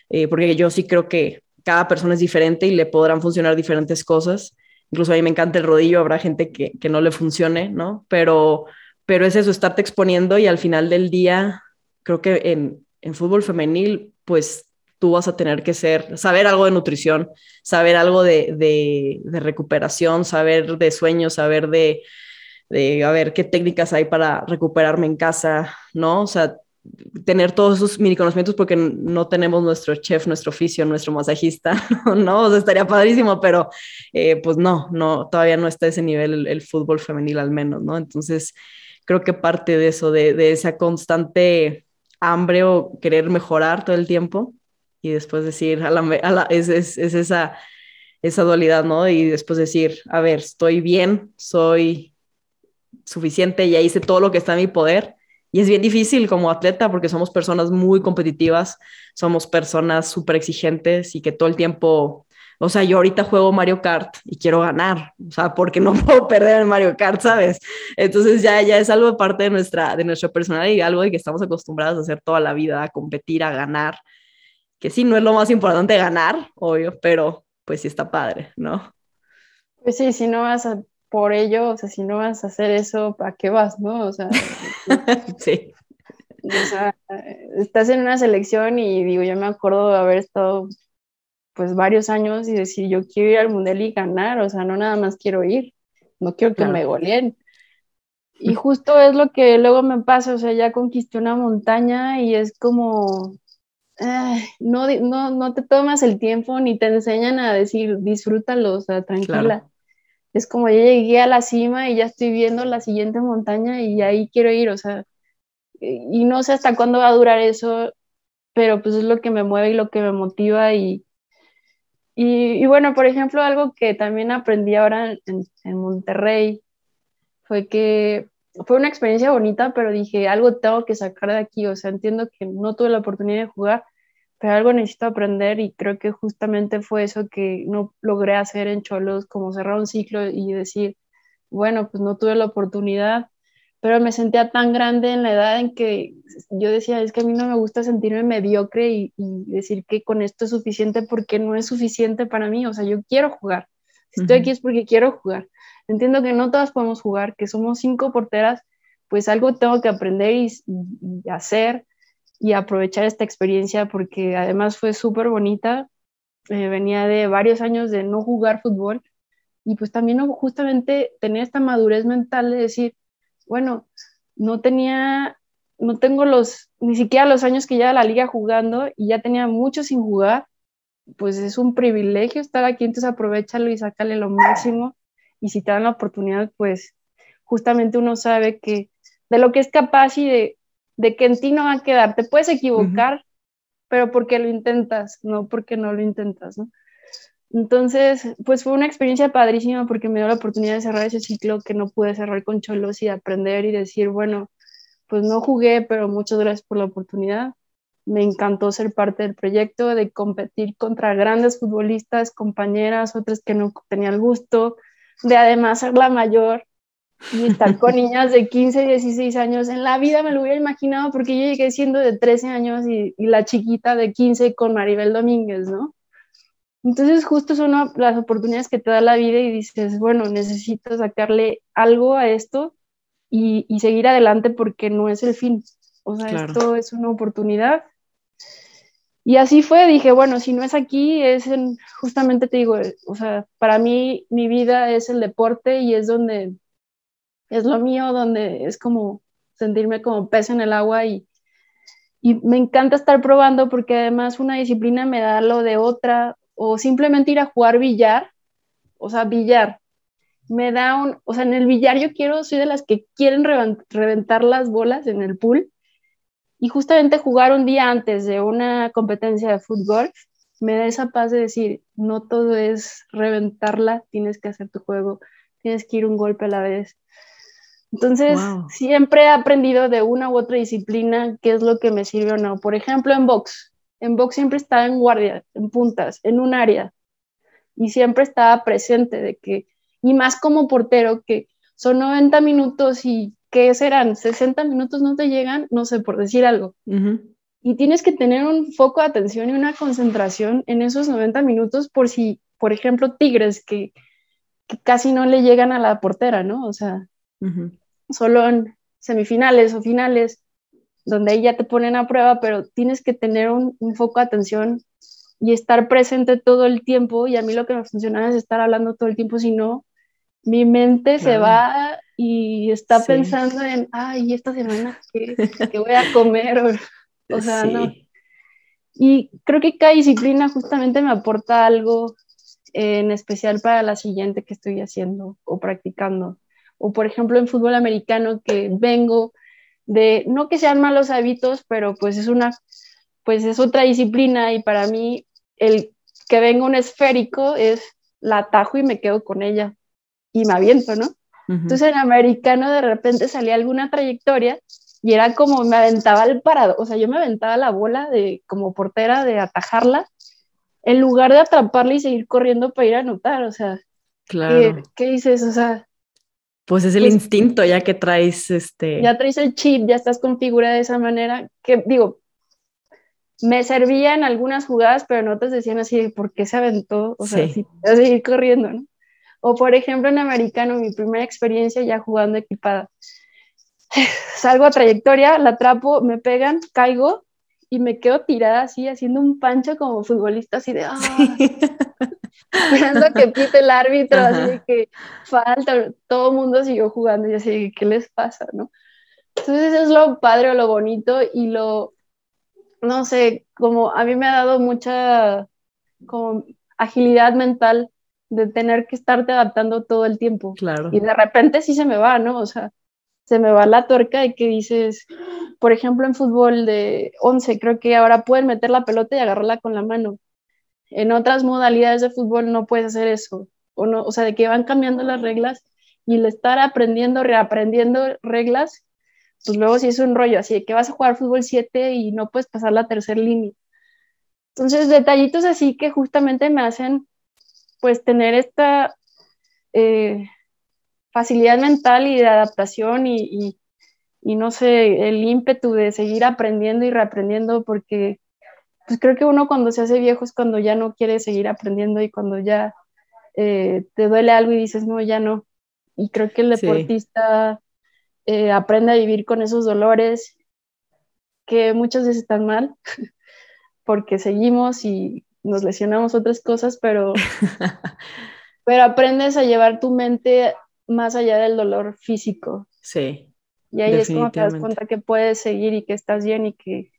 S1: eh, porque yo sí creo que cada persona es diferente y le podrán funcionar diferentes cosas. Incluso a mí me encanta el rodillo, habrá gente que, no le funcione, ¿no? Pero, pero es eso, estarte exponiendo y al final del día, creo que en, en fútbol femenil, pues tú vas a tener que ser, saber algo de nutrición, saber algo de, de, recuperación, saber de sueños, saber de, de, a ver, qué técnicas hay para recuperarme en casa, ¿no? O sea, tener todos esos mini conocimientos porque no tenemos nuestro chef, nuestro oficio, nuestro masajista, *laughs* ¿no? O sea, estaría padrísimo, pero eh, pues no, no, todavía no está a ese nivel el, el, fútbol femenil al menos, ¿no? Entonces, creo que parte de eso, de, de esa constante hambre o querer mejorar todo el tiempo, y después decir, a la, es, es, es, esa, esa dualidad, ¿no? Y después decir, a ver, estoy bien, soy suficiente, ya hice todo lo que está en mi poder. Y es bien difícil como atleta porque somos personas muy competitivas, somos personas súper exigentes y que todo el tiempo, o sea, yo ahorita juego Mario Kart y quiero ganar, o sea, porque no *laughs* puedo perder en Mario Kart, ¿sabes? Entonces ya, ya es algo parte de nuestra, de nuestra personalidad y algo de que estamos acostumbrados a hacer toda la vida, a competir, a ganar que sí, no es lo más importante ganar, obvio, pero pues sí está padre, ¿no?
S2: Pues sí, si no vas a por ello, o sea, si no vas a hacer eso, ¿para qué vas, no? O sea, *laughs* sí. O sea, estás en una selección y digo, yo me acuerdo de haber estado pues varios años y decir, yo quiero ir al mundial y ganar, o sea, no nada más quiero ir, no quiero que me goleen. Y *laughs* justo es lo que luego me pasa, o sea, ya conquisté una montaña y es como, no, no, no te tomas el tiempo ni te enseñan a decir, disfrútalo, o sea, tranquila. Es como yo llegué a la cima y ya estoy viendo la siguiente montaña y ahí quiero ir, o sea, y no sé hasta cuándo va a durar eso, pero pues es lo que me mueve y lo que me motiva y, y, bueno, por ejemplo, algo que también aprendí ahora en, en Monterrey fue que fue una experiencia bonita, pero dije, algo tengo que sacar de aquí, o sea, entiendo que no tuve la oportunidad de jugar, pero algo necesito aprender y creo que justamente fue eso que no logré hacer en Cholos, como cerrar un ciclo y decir, bueno, pues no tuve la oportunidad, pero me sentía tan grande en la edad en que yo decía, es que a mí no me gusta sentirme mediocre y, decir que con esto es suficiente porque no es suficiente para mí, o sea, yo quiero jugar. Si estoy aquí es porque quiero jugar. Entiendo que no todas podemos jugar, que somos cinco porteras, pues algo tengo que aprender y, hacer y aprovechar esta experiencia porque además fue súper bonita. Eh, venía de varios años de no jugar fútbol y pues también justamente tener esta madurez mental de decir, bueno, no tenía, no tengo los, ni siquiera los años que lleva la liga jugando y ya tenía mucho sin jugar, pues es un privilegio estar aquí, entonces aprovechalo y sácale lo máximo y si te dan la oportunidad, pues justamente uno sabe que de lo que es capaz y de, de que en ti no va a quedar. Te puedes equivocar, pero porque lo intentas, no porque no lo intentas, ¿no? Entonces, pues fue una experiencia padrísima porque me dio la oportunidad de cerrar ese ciclo que no pude cerrar con Cholos y aprender y decir, bueno, pues no jugué, pero muchas gracias por la oportunidad. Me encantó ser parte del proyecto, de competir contra grandes futbolistas, compañeras, otras que no tenía el gusto, de además ser la mayor y estar con *laughs* niñas de 15, 16 años. En la vida me lo hubiera imaginado porque yo llegué siendo de 13 años y, y la chiquita de 15 con Maribel Domínguez, ¿no? Entonces justo son las oportunidades que te da la vida y dices, bueno, necesito sacarle algo a esto y, y seguir adelante porque no es el fin. O sea, esto es una oportunidad. Y así fue, dije, bueno, si no es aquí, es en, justamente te digo, o sea, para mí mi vida es el deporte y es donde es lo mío, donde es como sentirme como pez en el agua y, y me encanta estar probando porque además una disciplina me da lo de otra o simplemente ir a jugar billar, o sea, billar. Me da un, o sea, en el billar yo quiero, soy de las que quieren reventar las bolas en el pool y justamente jugar un día antes de una competencia de fútbol me da esa paz de decir, no todo es reventarla, tienes que hacer tu juego, tienes que ir un golpe a la vez. Entonces, siempre he aprendido de una u otra disciplina qué es lo que me sirve o no. Por ejemplo, en box. En box siempre estaba en guardia, en puntas, en un área. Y siempre estaba presente de que, y más como portero, que son 90 minutos y ¿qué serán? 60 minutos no te llegan, no sé, por decir algo. Y tienes que tener un foco de atención y una concentración en esos 90 minutos por si, por ejemplo, Tigres, que, que casi no le llegan a la portera, ¿no? O sea, solo en semifinales o finales, donde ahí ya te ponen a prueba, pero tienes que tener un, foco de atención y estar presente todo el tiempo. Y a mí lo que me funciona es estar hablando todo el tiempo, si no, mi mente se va y está pensando en, ay, esta semana, ¿qué, voy a comer? O, sea, no. Y creo que cada disciplina justamente me aporta algo en especial para la siguiente que estoy haciendo o practicando o por ejemplo en fútbol americano que vengo de, no que sean malos hábitos, pero pues es una, pues es otra disciplina y para mí el que venga un esférico es la atajo y me quedo con ella y me aviento, ¿no? Entonces en americano de repente salía alguna trayectoria y era como me aventaba el parado, o sea, yo me aventaba la bola de como portera de atajarla en lugar de atraparla y seguir corriendo para ir a anotar, o sea, claro. ¿qué, dices? O sea,
S1: pues es el pues instinto ya que traes este.
S2: Ya traes el chip, ya estás configurada de esa manera, que digo, me servía en algunas jugadas, pero no te decían así, ¿por qué se aventó? O sea, sí. a seguir corriendo, ¿no? O por ejemplo en americano, mi primera experiencia ya jugando equipada. *sighs* Salgo a trayectoria, la atrapo, me pegan, caigo y me quedo tirada así, haciendo un pancho como futbolista, así de, ¡ah! *laughs* esperando que pite el árbitro, así de que falta, todo el mundo siguió jugando y así, ¿qué les pasa, no? Entonces eso es lo padre o lo bonito y lo, no sé, como a mí me ha dado mucha como agilidad mental de tener que estarte adaptando todo el tiempo.
S1: Claro.
S2: Y de repente sí se me va, ¿no? O sea, se me va la tuerca de que dices, por ejemplo, en fútbol de 11, creo que ahora pueden meter la pelota y agarrarla con la mano. En otras modalidades de fútbol no puedes hacer eso. O, no, o sea, de que van cambiando las reglas y el estar aprendiendo, reaprendiendo reglas, pues luego sí es un rollo, así de que vas a jugar fútbol 7 y no puedes pasar la tercera línea. Entonces, detallitos así que justamente me hacen, pues, tener esta eh, facilidad mental y de adaptación y, y, no sé, el ímpetu de seguir aprendiendo y reaprendiendo, porque pues creo que uno cuando se hace viejo es cuando ya no quiere seguir aprendiendo y cuando ya eh, te duele algo y dices, no, ya no. Y creo que el deportista eh, aprende a vivir con esos dolores que muchas veces están mal, *laughs* porque seguimos y nos lesionamos otras cosas, pero, *laughs* pero aprendes a llevar tu mente más allá del dolor físico.
S1: Sí.
S2: Y ahí es como te das cuenta que puedes seguir y que estás bien y que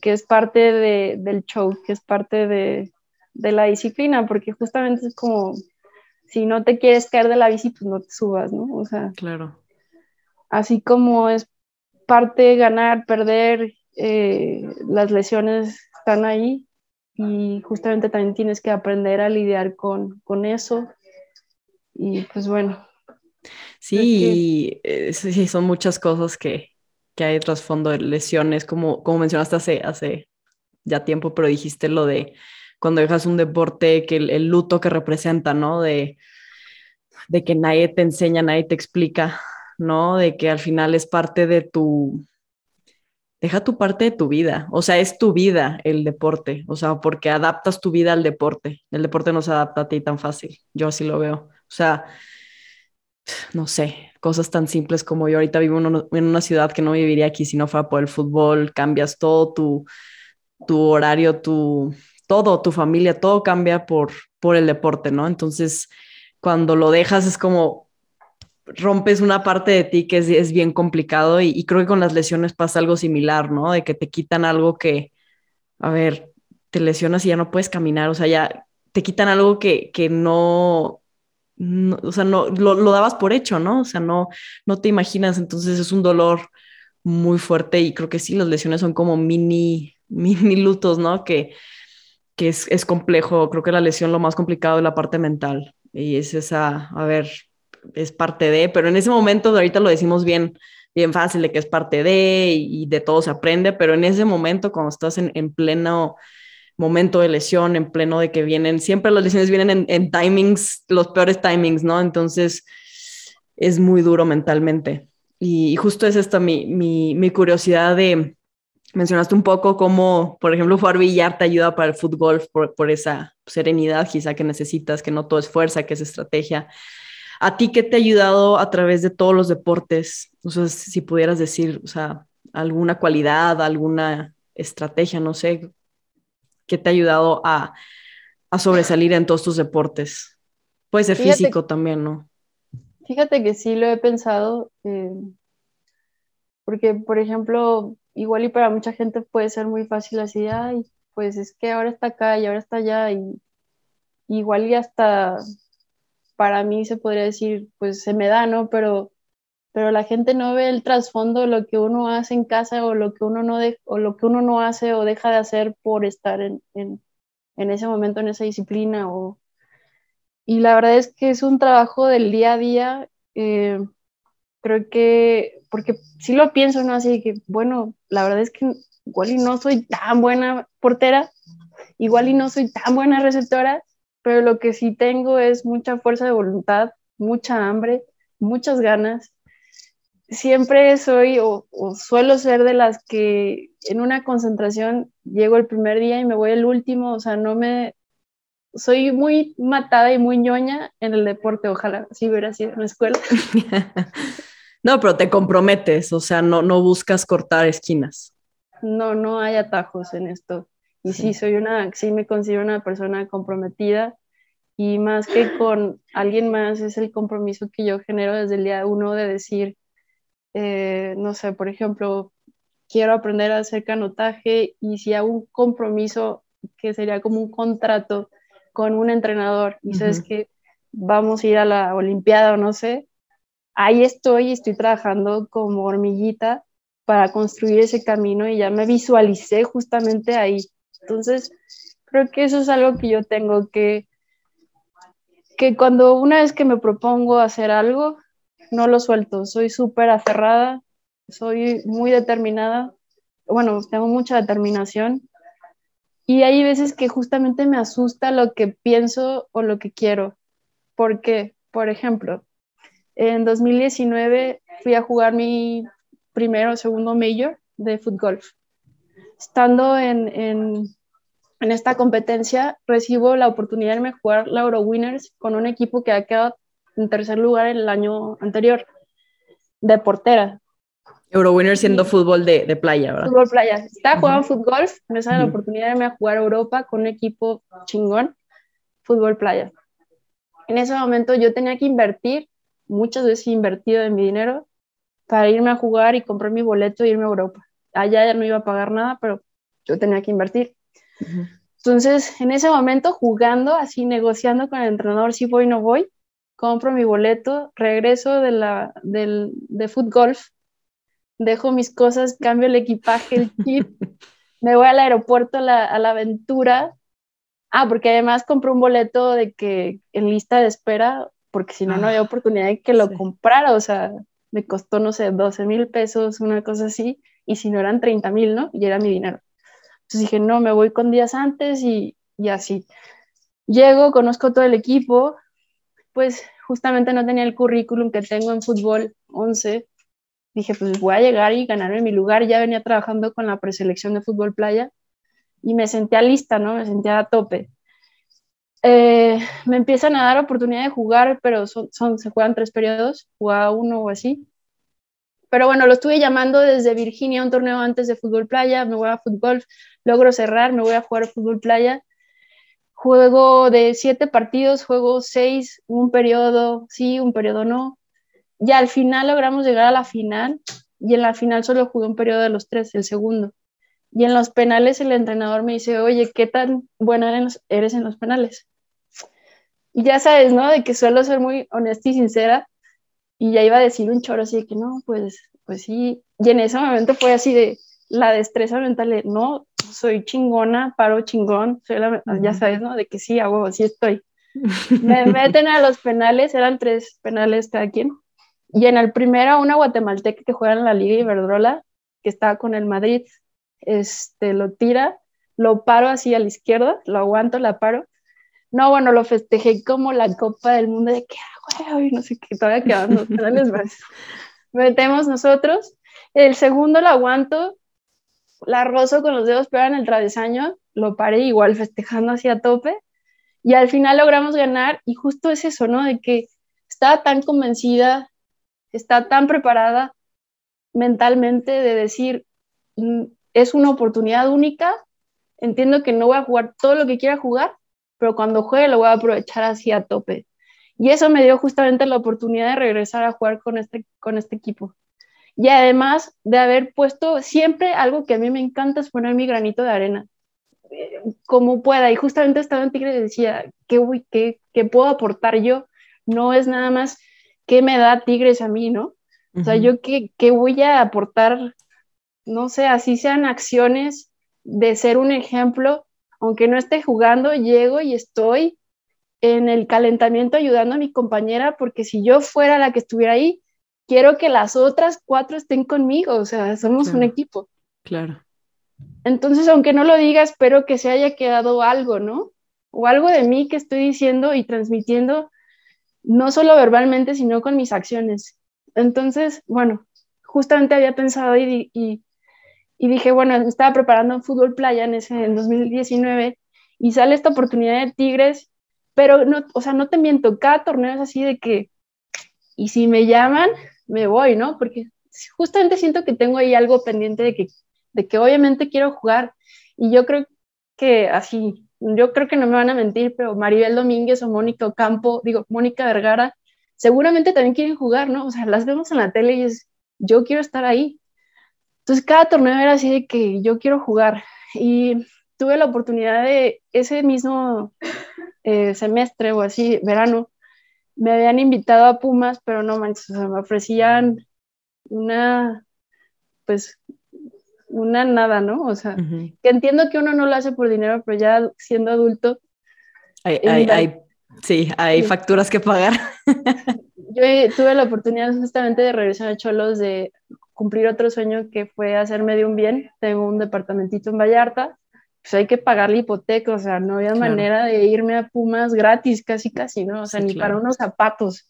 S2: que es parte de, del show, que es parte de, de, la disciplina, porque justamente es como, si no te quieres caer de la bici, pues no te subas, ¿no? O sea,
S1: claro.
S2: Así como es parte ganar, perder, eh, las lesiones están ahí y justamente también tienes que aprender a lidiar con, con eso. Y pues bueno.
S1: Sí, eh, sí, son muchas cosas que, que hay trasfondo de lesiones, como, como mencionaste hace, hace ya tiempo, pero dijiste lo de cuando dejas un deporte, que el, luto que representa, ¿no? De, de que nadie te enseña, nadie te explica, ¿no? De que al final es parte de tu, deja tu parte de tu vida, o sea, es tu vida el deporte, o sea, porque adaptas tu vida al deporte, el deporte no se adapta a ti tan fácil, yo así lo veo, o sea, no sé, cosas tan simples como yo ahorita vivo en una ciudad que no viviría aquí si no fuera por el fútbol, cambias todo tu, tu horario, tu, todo, tu familia, todo cambia por, por el deporte, ¿no? Entonces, cuando lo dejas es como rompes una parte de ti que es, bien complicado y, creo que con las lesiones pasa algo similar, ¿no? De que te quitan algo que, a ver, te lesionas y ya no puedes caminar, o sea, ya te quitan algo que, que no, o sea, no, lo, lo, dabas por hecho, ¿no? O sea, no, no te imaginas, entonces es un dolor muy fuerte y creo que sí, las lesiones son como mini, *laughs* mini lutos, ¿no? Que, que es, es, complejo. Creo que la lesión lo más complicado es la parte mental. Y es esa, a ver, es parte de, pero en ese momento, ahorita lo decimos bien, bien fácil, de que es parte de y, de todo se aprende, pero en ese momento, cuando estás en, en, pleno momento de lesión, en pleno de que vienen, siempre las lesiones vienen en, en timings, los peores timings, ¿no? Entonces, es muy duro mentalmente. Y, justo es esta mi, mi, mi curiosidad de, mencionaste un poco cómo, por ejemplo, jugar billar te ayuda para el fútbol por, por, esa serenidad quizá que necesitas, que no todo es fuerza, que es estrategia. ¿A ti qué te ha ayudado a través de todos los deportes? O sea, si pudieras decir, o sea, alguna cualidad, alguna estrategia, no sé, ¿qué te ha ayudado a, a sobresalir en todos tus deportes? Puede ser físico también, ¿no?
S2: Fíjate que sí lo he pensado, eh, porque, por ejemplo, igual y para mucha gente puede ser muy fácil así, ay, pues es que ahora está acá y ahora está allá y igual y hasta para mí se podría decir, pues se me da, ¿no? Pero, pero la gente no ve el trasfondo, lo que uno hace en casa o lo que uno no, de, o lo que uno no hace o deja de hacer por estar en, en, en ese momento, en esa disciplina. O... Y la verdad es que es un trabajo del día a día. Eh, creo que, porque si lo pienso, ¿no? Así que, bueno, la verdad es que igual y no soy tan buena portera, igual y no soy tan buena receptora, pero lo que sí tengo es mucha fuerza de voluntad, mucha hambre, muchas ganas. Siempre soy o, suelo ser de las que en una concentración llego el primer día y me voy el último, o sea, no me... Soy muy matada y muy ñoña en el deporte, ojalá así hubiera sido en la escuela. *laughs*
S1: No, pero te comprometes, o sea, no, no buscas cortar esquinas.
S2: No, no hay atajos en esto. Y sí. soy una, sí me considero una persona comprometida y más que con alguien más es el compromiso que yo genero desde el día uno de decir, eh, no sé, por ejemplo, quiero aprender a hacer canotaje y si hago un compromiso que sería como un contrato con un entrenador y sabes que vamos a ir a la Olimpiada o no sé, ahí estoy y estoy trabajando como hormiguita para construir ese camino y ya me visualicé justamente ahí. Entonces, creo que eso es algo que yo tengo que, que cuando una vez que me propongo hacer algo, no lo suelto, soy súper aferrada, soy muy determinada, bueno, tengo mucha determinación y hay veces que justamente me asusta lo que pienso o lo que quiero. porque Por ejemplo, en 2019 fui a jugar mi primero o segundo major de fútbol. Estando en, en, en, esta competencia, recibo la oportunidad de jugar la Euro Winners con un equipo que ha quedado en tercer lugar el año anterior, de portera.
S1: Euro Winners siendo fútbol de, de, playa, ¿verdad?
S2: Fútbol playa. Estaba jugando fútbol, me sale la oportunidad de irme a jugar a Europa con un equipo chingón, fútbol playa. En ese momento yo tenía que invertir muchas veces invertido de mi dinero para irme a jugar y comprar mi boleto e irme a Europa. Allá ya no iba a pagar nada, pero yo tenía que invertir. Entonces, en ese momento, jugando, así negociando con el entrenador si voy o no voy, compro mi boleto, regreso de, la, del, de foot golf dejo mis cosas, cambio el equipaje, el kit, *laughs* me voy al aeropuerto a la, a la aventura. Ah, porque además compré un boleto de que en lista de espera, porque si no, no había ah, oportunidad de que lo comprara, o sea, me costó, no sé, 12 mil pesos, una cosa así, y si no eran 30 mil, ¿no? Y era mi dinero. Entonces dije, no, me voy con días antes y, y así. Llego, conozco todo el equipo, pues justamente no tenía el currículum que tengo en fútbol 11. Dije, pues voy a llegar y ganarme mi lugar. Ya venía trabajando con la preselección de fútbol playa y me sentía lista, ¿no? Me sentía a tope. Eh, me empiezan a dar oportunidad de jugar, pero son, se juegan tres periodos, jugaba uno o así. Pero bueno, lo estuve llamando desde Virginia, un torneo antes de fútbol playa, me voy a fútbol, logro cerrar, me voy a jugar fútbol playa. Juego de siete partidos, juego seis, un periodo sí, un periodo no. Y al final logramos llegar a la final y en la final solo jugué un periodo de los tres, el segundo. Y en los penales el entrenador me dice, oye, ¿qué tan buena eres en los penales? Y ya sabes, ¿no? De que suelo ser muy honesta y sincera. Y ya iba a decir un choro así de que no, pues, pues sí. Y en ese momento fue así de la destreza mental de no, soy chingona, paro chingón, soy la, ya sabes, ¿no? De que sí, hago, así estoy. *laughs* Me meten a los penales, eran tres penales cada quien. Y en el primero, una guatemalteca que juega en la Liga Iberdrola, que estaba con el Madrid, este, lo tira, lo paro así a la izquierda, lo aguanto, la paro. No, bueno, lo festejé como la Copa del Mundo de que, ah, güey, no sé qué, todavía quedaban los *laughs* penales más. Metemos nosotros. El segundo lo aguanto, la rozo con los dedos pero en el travesaño, lo paré igual festejando hacia tope. Y al final logramos ganar y justo es eso, ¿no? De que estaba tan convencida, está tan preparada mentalmente de decir, mm, es una oportunidad única, entiendo que no voy a jugar todo lo que quiera jugar, pero cuando juegue lo voy a aprovechar así a tope. Y eso me dio justamente la oportunidad de regresar a jugar con este, con este equipo. Y además de haber puesto siempre algo que a mí me encanta es poner mi granito de arena, eh, como pueda. Y justamente estaba en Tigre y decía, ¿qué, qué, ¿qué puedo aportar yo? No es nada más qué me da Tigres a mí, ¿no? O sea, yo qué, qué voy a aportar no sé, así sean acciones de ser un ejemplo, aunque no esté jugando, llego y estoy en el calentamiento ayudando a mi compañera, porque si yo fuera la que estuviera ahí, quiero que las otras cuatro estén conmigo, o sea, somos un equipo.
S1: Claro.
S2: Entonces, aunque no lo diga, espero que se haya quedado algo, ¿no? O algo de mí que estoy diciendo y transmitiendo, no solo verbalmente, sino con mis acciones. Entonces, bueno, justamente había pensado y, y y dije, bueno, estaba preparando un fútbol playa en ese en 2019 y sale esta oportunidad de Tigres, pero no, o sea, no te miento, cada torneo es así de que, y si me llaman, me voy, ¿no? Porque justamente siento que tengo ahí algo pendiente de que, de que obviamente quiero jugar y yo creo que así, yo creo que no me van a mentir, pero Maribel Domínguez o Mónica Ocampo, digo, Mónica Vergara, seguramente también quieren jugar, ¿no? O sea, las vemos en la tele y es, yo quiero estar ahí. Entonces cada torneo era así de que yo quiero jugar y tuve la oportunidad de ese mismo eh, semestre o así, verano, me habían invitado a Pumas, pero no manches, me ofrecían una, pues, una nada, ¿no? O sea, que entiendo que uno no lo hace por dinero, pero ya siendo adulto.
S1: Hay, hay, sí, hay facturas que pagar. *laughs*
S2: Yo tuve la oportunidad justamente de regresar a Cholos de cumplir otro sueño que fue hacerme de un bien. Tengo un departamentito en Vallarta, pues hay que pagar la hipoteca, o sea, no había manera de irme a Pumas gratis, casi, casi, ¿no? O sea, ni para unos zapatos.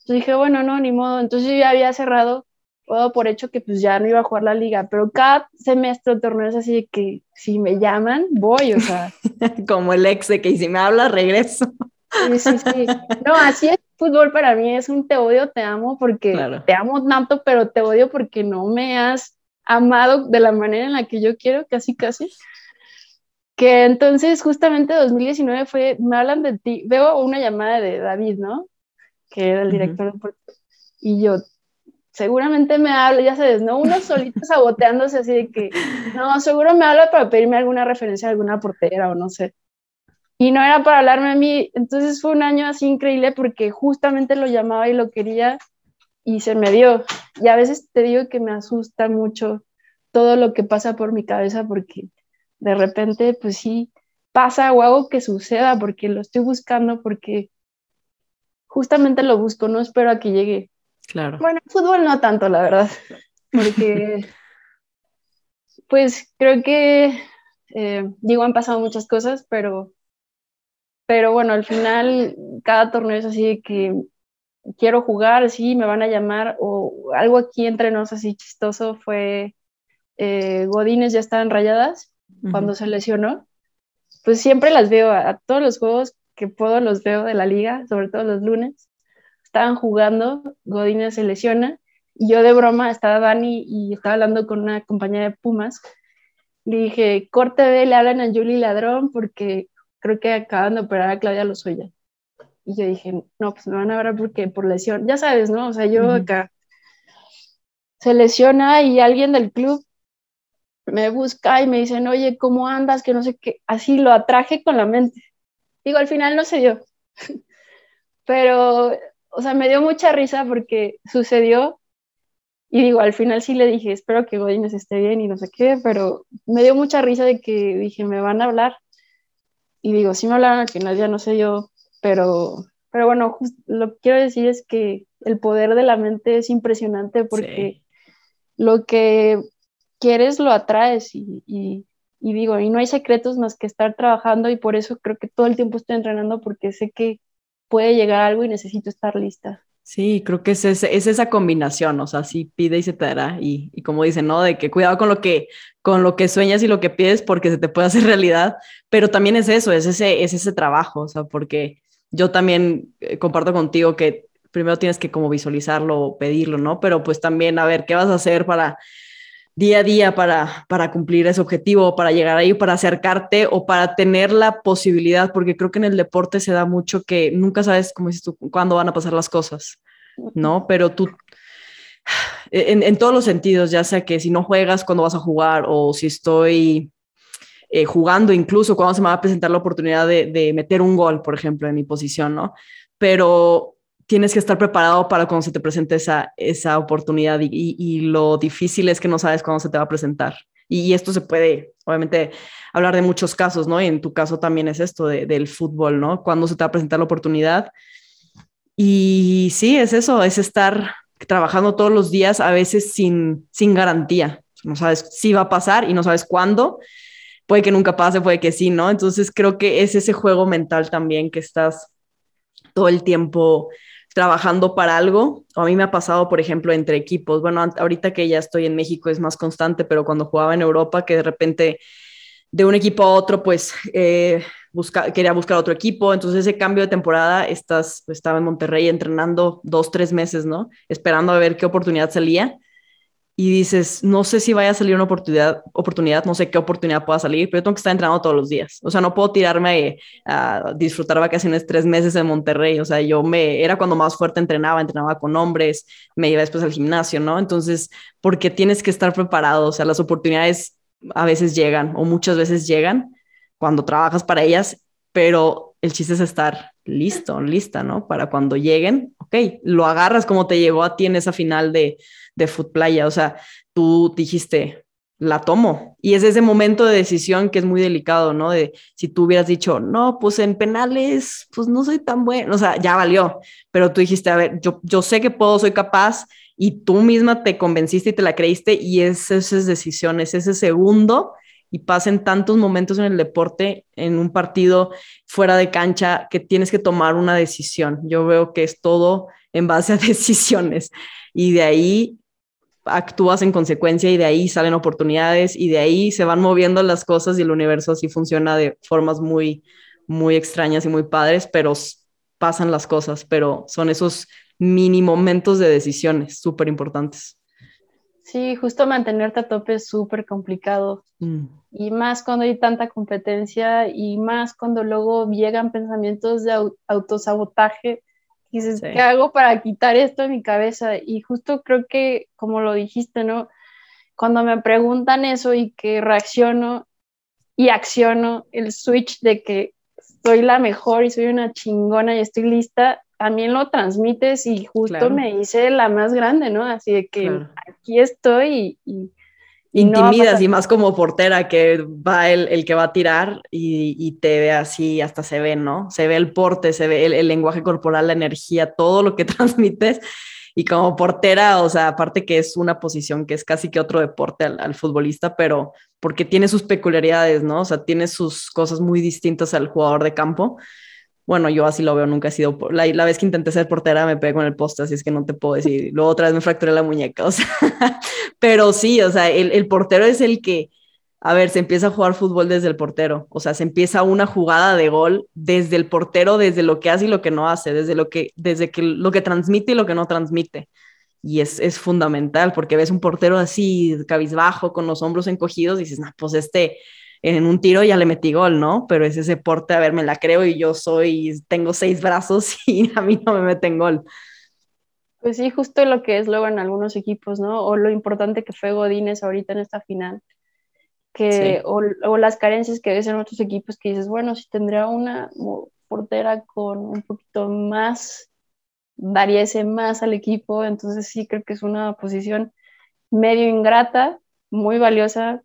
S2: Entonces dije, bueno, no, ni modo. Entonces yo ya había cerrado todo por hecho que pues ya no iba a jugar la liga, pero cada semestre o torneo es así de que si me llaman, voy, o sea. *laughs*
S1: Como el ex de que si me habla, regreso.
S2: Sí, sí, sí. No, así es fútbol para mí es un te odio, te amo, porque te amo tanto, pero te odio porque no me has amado de la manera en la que yo quiero, casi, casi. Que entonces justamente 2019 fue, me hablan de ti, veo una llamada de David, ¿no? Que era el director de Puerto. Y yo, seguramente me habla, ya sabes, ¿no? Uno solito saboteándose así de que, no, seguro me habla para pedirme alguna referencia a alguna portera o no sé y no era para hablarme a mí. Entonces fue un año así increíble porque justamente lo llamaba y lo quería y se me dio. Y a veces te digo que me asusta mucho todo lo que pasa por mi cabeza porque de repente, pues sí, pasa o algo que suceda porque lo estoy buscando, porque justamente lo busco, no espero a que llegue.
S1: Claro.
S2: Bueno, fútbol no tanto, la verdad, porque pues creo que, eh, digo, han pasado muchas cosas, pero, pero bueno, al final cada torneo es así de que quiero jugar, sí, me van a llamar, o algo aquí entre nos así chistoso fue eh, Godines ya estaban rayadas cuando se lesionó, pues siempre las veo a, todos los juegos que puedo los veo de la liga, sobre todo los lunes. Estaban jugando, Godínez se lesiona y yo de broma estaba Dani y estaba hablando con una compañera de Pumas. Le dije, corte de, le hablan a Julie Ladrón porque creo que acaban de operar a Claudia Lozoya. Y yo dije, no, pues me van a ver porque por lesión, ya sabes, ¿no? O sea, yo acá se lesiona y alguien del club me busca y me dicen, oye, ¿cómo andas? Que no sé qué, así lo atraje con la mente. Digo, al final no se dio, *laughs* pero, o sea, me dio mucha risa porque sucedió y digo, al final sí le dije, espero que Godínez esté bien y no sé qué, pero me dio mucha risa de que dije, me van a hablar. Y digo, sí me hablaron al final, ya no sé yo, pero, pero bueno, lo que quiero decir es que el poder de la mente es impresionante porque lo que quieres lo atraes y, digo, y no hay secretos más que estar trabajando y por eso creo que todo el tiempo estoy entrenando porque sé que puede llegar algo y necesito estar lista.
S1: Sí, creo que es, es, esa combinación, o sea, sí pide y se te dará y, y, como dicen, ¿no? De que cuidado con lo que, con lo que sueñas y lo que pides porque se te puede hacer realidad, pero también es eso, es ese, es ese trabajo, o sea, porque yo también eh, comparto contigo que primero tienes que como visualizarlo, pedirlo, ¿no? Pero pues también, a ver, ¿qué vas a hacer para día a día para, para cumplir ese objetivo, para llegar ahí, para acercarte o para tener la posibilidad, porque creo que en el deporte se da mucho que nunca sabes, como dices tú, cuándo van a pasar las cosas, ¿no? Pero tú, en, en todos los sentidos, ya sea que si no juegas, cuando vas a jugar o si estoy eh, jugando, incluso cuando se me va a presentar la oportunidad de, de meter un gol, por ejemplo, en mi posición, ¿no? Pero tienes que estar preparado para cuando se te presente esa, esa oportunidad y, lo difícil es que no sabes cuándo se te va a presentar. Y, esto se puede, obviamente, hablar de muchos casos, ¿no? Y en tu caso también es esto del fútbol, ¿no? Cuándo se te va a presentar la oportunidad. Y sí, es eso, es estar trabajando todos los días, a veces sin, sin garantía. No sabes si va a pasar y no sabes cuándo. Puede que nunca pase, puede que sí, ¿no? Entonces creo que es ese juego mental también que estás todo el tiempo trabajando para algo. a mí me ha pasado, por ejemplo, entre equipos. Bueno, ahorita que ya estoy en México es más constante, pero cuando jugaba en Europa, que de repente de un equipo a otro, pues eh, busca, quería buscar otro equipo. Entonces ese cambio de temporada, estás, estaba en Monterrey entrenando dos, tres meses, ¿no? Esperando a ver qué oportunidad salía y dices, no sé si vaya a salir una oportunidad, oportunidad, no sé qué oportunidad pueda salir, pero yo tengo que estar entrenando todos los días. O sea, no puedo tirarme a, disfrutar vacaciones tres meses en Monterrey. O sea, yo me, era cuando más fuerte entrenaba, entrenaba con hombres, me iba después al gimnasio, ¿no? Entonces, porque tienes que estar preparado. O sea, las oportunidades a veces llegan o muchas veces llegan cuando trabajas para ellas, pero el chiste es estar listo, lista, ¿no? Para cuando lleguen, ok, lo agarras como te llegó a ti en esa final de de Foot Playa. O sea, tú dijiste, la tomo. Y es ese momento de decisión que es muy delicado, ¿no? De si tú hubieras dicho, no, pues en penales, pues no soy tan bueno, o sea, ya valió, pero tú dijiste, a ver, yo, yo sé que puedo, soy capaz, y tú misma te convenciste y te la creíste, y es esas decisiones, ese segundo, y pasen tantos momentos en el deporte, en un partido fuera de cancha, que tienes que tomar una decisión. Yo veo que es todo en base a *laughs* decisiones, y de ahí actúas en consecuencia y de ahí salen oportunidades y de ahí se van moviendo las cosas y el universo así funciona de formas muy, muy extrañas y muy padres, pero pasan las cosas, pero son esos mini momentos de decisiones súper importantes.
S2: Sí, justo mantenerte a tope es súper complicado. Mm. Y más cuando hay tanta competencia y más cuando luego llegan pensamientos de autosabotaje dices, ¿qué hago para quitar esto de mi cabeza? Y justo creo que, como lo dijiste, ¿no? Cuando me preguntan eso y que reacciono y acciono el switch de que soy la mejor y soy una chingona y estoy lista, también lo transmites y justo me hice la más grande, ¿no? Así de que aquí estoy y,
S1: intimidas y más como portera que va el, el que va a tirar y, te ve así, hasta se ve, ¿no? Se ve el porte, se ve el, lenguaje corporal, la energía, todo lo que *laughs* transmites. Y como portera, o sea, aparte que es una posición que es casi que otro deporte al, al, futbolista, pero porque tiene sus peculiaridades, ¿no? O sea, tiene sus cosas muy distintas al jugador de campo. Bueno, yo así lo veo, nunca he sido. La, la vez que intenté ser portera me pegué con el poste, así es que no te puedo decir. *laughs* Luego otra vez me fracturé la muñeca, o sea. *laughs* pero sí, o sea, el, el portero es el que, a ver, se empieza a jugar fútbol desde el portero. O sea, se empieza una jugada de gol desde el portero, desde lo que hace y lo que no hace, desde lo que, desde que, lo que transmite y lo que no transmite. Y es, es fundamental porque ves un portero así, cabizbajo, con los hombros encogidos, y dices, no, pues este en un tiro ya le metí gol, ¿no? Pero es ese porte, a ver, me la creo y yo soy, tengo seis brazos *laughs* y a mí no me meten gol.
S2: Pues sí, justo lo que es luego en algunos equipos, ¿no? O lo importante que fue Godínez ahorita en esta final. Que, o, o, las carencias que ves en otros equipos que dices, bueno, si tendría una portera con un poquito más, daría ese más al equipo, entonces sí creo que es una posición medio ingrata, muy valiosa,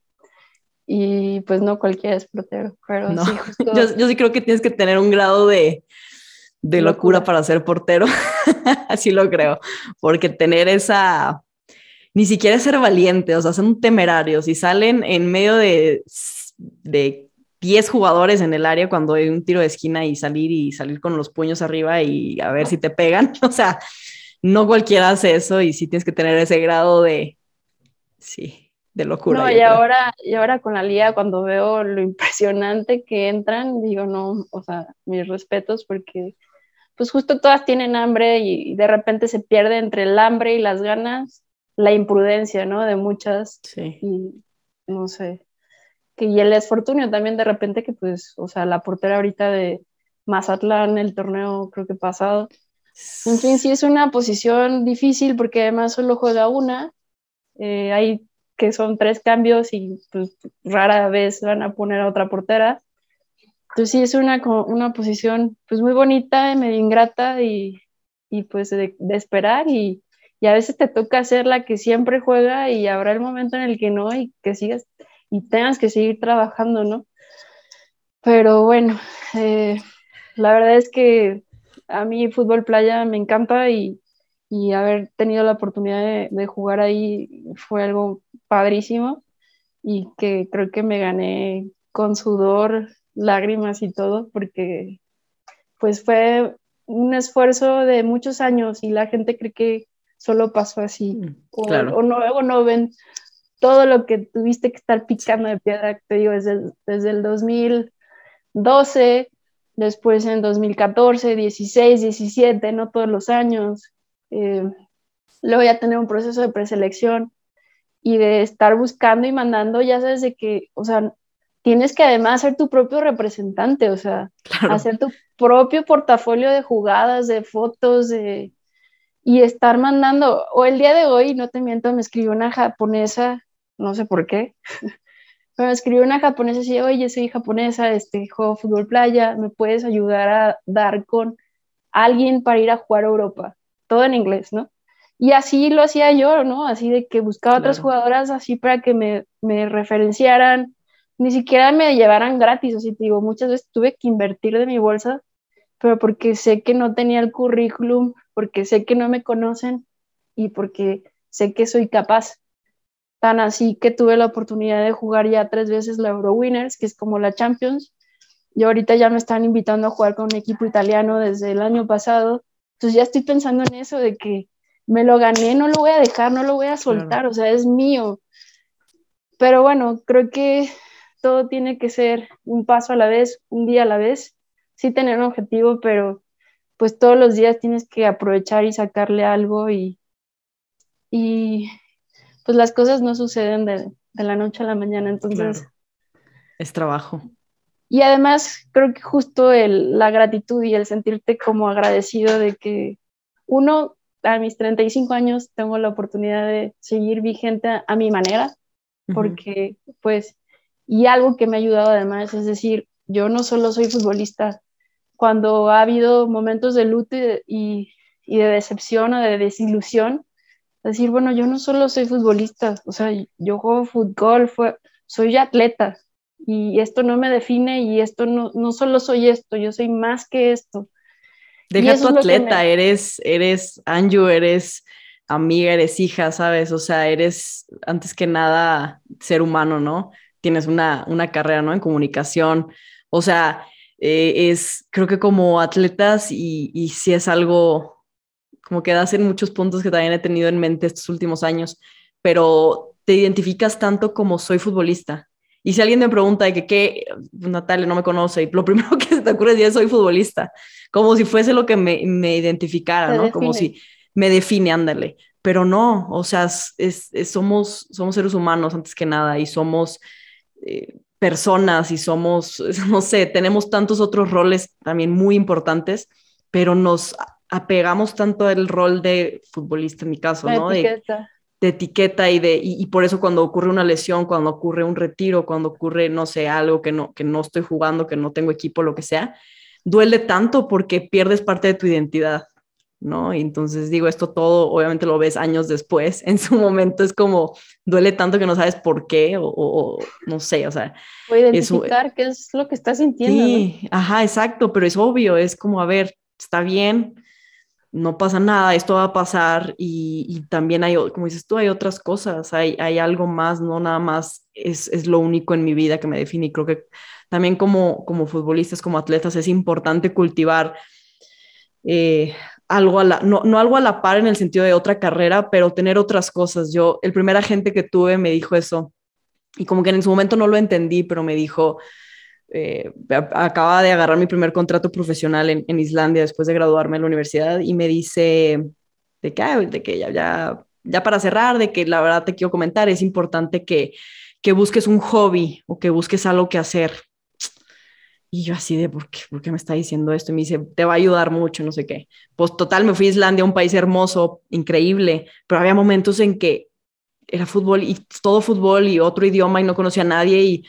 S2: y pues no cualquiera es portero, pero sí, *laughs*
S1: yo, sí creo que tienes que tener un grado de, de locura. para ser portero, *laughs* así lo creo, porque tener esa, ni siquiera ser valiente, o sea, son temerarios y salen en medio de, de 10 jugadores en el área cuando hay un tiro de esquina y salir y salir con los puños arriba y a ver si te pegan, *laughs* o sea, no cualquiera hace eso y sí tienes que tener ese grado de, sí, de locura.
S2: No, y ahora, y ahora con la liga, cuando veo lo impresionante que entran, digo, no, o sea, mis respetos, porque pues justo todas tienen hambre y, de repente se pierde entre el hambre y las ganas la imprudencia, ¿no? De muchas. Sí. Y no sé. Que, y el esfortunio también de repente que pues, o sea, la portera ahorita de Mazatlán, el torneo creo que pasado. En fin, sí es una posición difícil porque además solo juega una. Eh, hay que son tres cambios y pues rara vez van a poner a otra portera. Entonces sí es una, una posición pues muy bonita, medio ingrata y, y pues de, esperar y, y, a veces te toca ser la que siempre juega y habrá el momento en el que no y que sigas y tengas que seguir trabajando, ¿no? Pero bueno, eh, la verdad es que a mí fútbol playa me encanta y, y haber tenido la oportunidad de, jugar ahí fue algo padrísimo y que creo que me gané con sudor, lágrimas y todo, porque pues fue un esfuerzo de muchos años y la gente cree que solo pasó así. Mm, o, o, no, no ven todo lo que tuviste que estar picando de piedra, te digo, desde, desde el 2012, después en 2014, 16, 17, no todos los años, eh, luego ya tener un proceso de preselección y de estar buscando y mandando, ya sabes de que, o sea, tienes que además ser tu propio representante, o sea, hacer tu propio portafolio de jugadas, de fotos, de... y estar mandando, o el día de hoy, no te miento, me escribió una japonesa, no sé por qué, *laughs* pero me escribió una japonesa y oye, soy japonesa, este, juego fútbol playa, ¿me puedes ayudar a dar con alguien para ir a jugar a Europa? todo en inglés, ¿no? Y así lo hacía yo, ¿no? Así de que buscaba otras jugadoras así para que me, me, referenciaran, ni siquiera me llevaran gratis, así te digo, muchas veces tuve que invertir de mi bolsa, pero porque sé que no tenía el currículum, porque sé que no me conocen y porque sé que soy capaz. Tan así que tuve la oportunidad de jugar ya tres veces la Euro Winners, que es como la Champions. Y ahorita ya me están invitando a jugar con un equipo italiano desde el año pasado entonces ya estoy pensando en eso de que me lo gané, no lo voy a dejar, no lo voy a soltar, o sea, es mío. Pero bueno, creo que todo tiene que ser un paso a la vez, un día a la vez. Sí tener un objetivo, pero pues todos los días tienes que aprovechar y sacarle algo y, y pues las cosas no suceden de, la noche a la mañana, entonces...
S1: Es trabajo.
S2: Y además creo que justo el, la gratitud y el sentirte como agradecido de que uno, a mis 35 años, tengo la oportunidad de seguir vigente a, mi manera, porque pues, y algo que me ha ayudado además, es decir, yo no solo soy futbolista cuando ha habido momentos de luto y y de decepción o de desilusión, decir, bueno, yo no solo soy futbolista, o sea, yo juego fútbol, fue, soy atleta y esto no me define y esto no, no solo soy esto, yo soy más que esto.
S1: Deja tu atleta, eres, eres Anju, eres amiga, eres hija, ¿sabes? O sea, eres antes que nada ser humano, ¿no? Tienes una, una carrera, ¿no? En comunicación. O sea, eh, es, creo que como atletas y, y si es algo como que das en muchos puntos que también he tenido en mente estos últimos años, pero te identificas tanto como soy futbolista. Y si alguien me pregunta de que qué, Natalia no me conoce, y lo *laughs* primero que se te ocurre es soy futbolista, como si fuese lo que me, me identificara, ¿no? Como si me define, ándale. Pero no, o sea, es, somos, somos seres humanos antes que nada y somos eh, personas y somos, *laughs* no sé, tenemos tantos otros roles también muy importantes, pero nos apegamos tanto al rol de futbolista, en mi caso, ¿no? De, etiqueta y de y, por eso cuando ocurre una lesión, cuando ocurre un retiro, cuando ocurre no sé algo que no que no estoy jugando, que no tengo equipo, lo que sea, duele tanto porque pierdes parte de tu identidad, ¿no? Y entonces digo esto todo, obviamente lo ves años después. *laughs* En su momento es como duele tanto que no sabes por qué o, no sé, o sea,
S2: o identificar qué es lo que estás sintiendo.
S1: Sí, ajá, exacto, pero es obvio, es como a ver, está bien, no pasa nada, esto va a pasar y, también hay, como dices tú, hay otras cosas, hay, hay algo más, no nada más es, lo único en mi vida que me define y creo que también como, como futbolistas, como atletas, es importante cultivar eh, algo a la, no, no, algo a la par en el sentido de otra carrera, pero tener otras cosas. Yo, el primer agente que tuve me dijo eso y como que en su momento no lo entendí, pero me dijo, eh, acaba de agarrar mi primer contrato profesional en, Islandia después de graduarme en la universidad y me dice de que, de que ya, ya, ya para cerrar, de que la verdad te quiero comentar, es importante que, que busques un hobby o que busques algo que hacer. Y yo así de, ¿por qué, ¿por qué me está diciendo esto? Y me dice, te va a ayudar mucho, no sé qué. Pues total, me fui a Islandia, un país hermoso, increíble, pero había momentos en que era fútbol y todo fútbol y otro idioma y no conocía a nadie y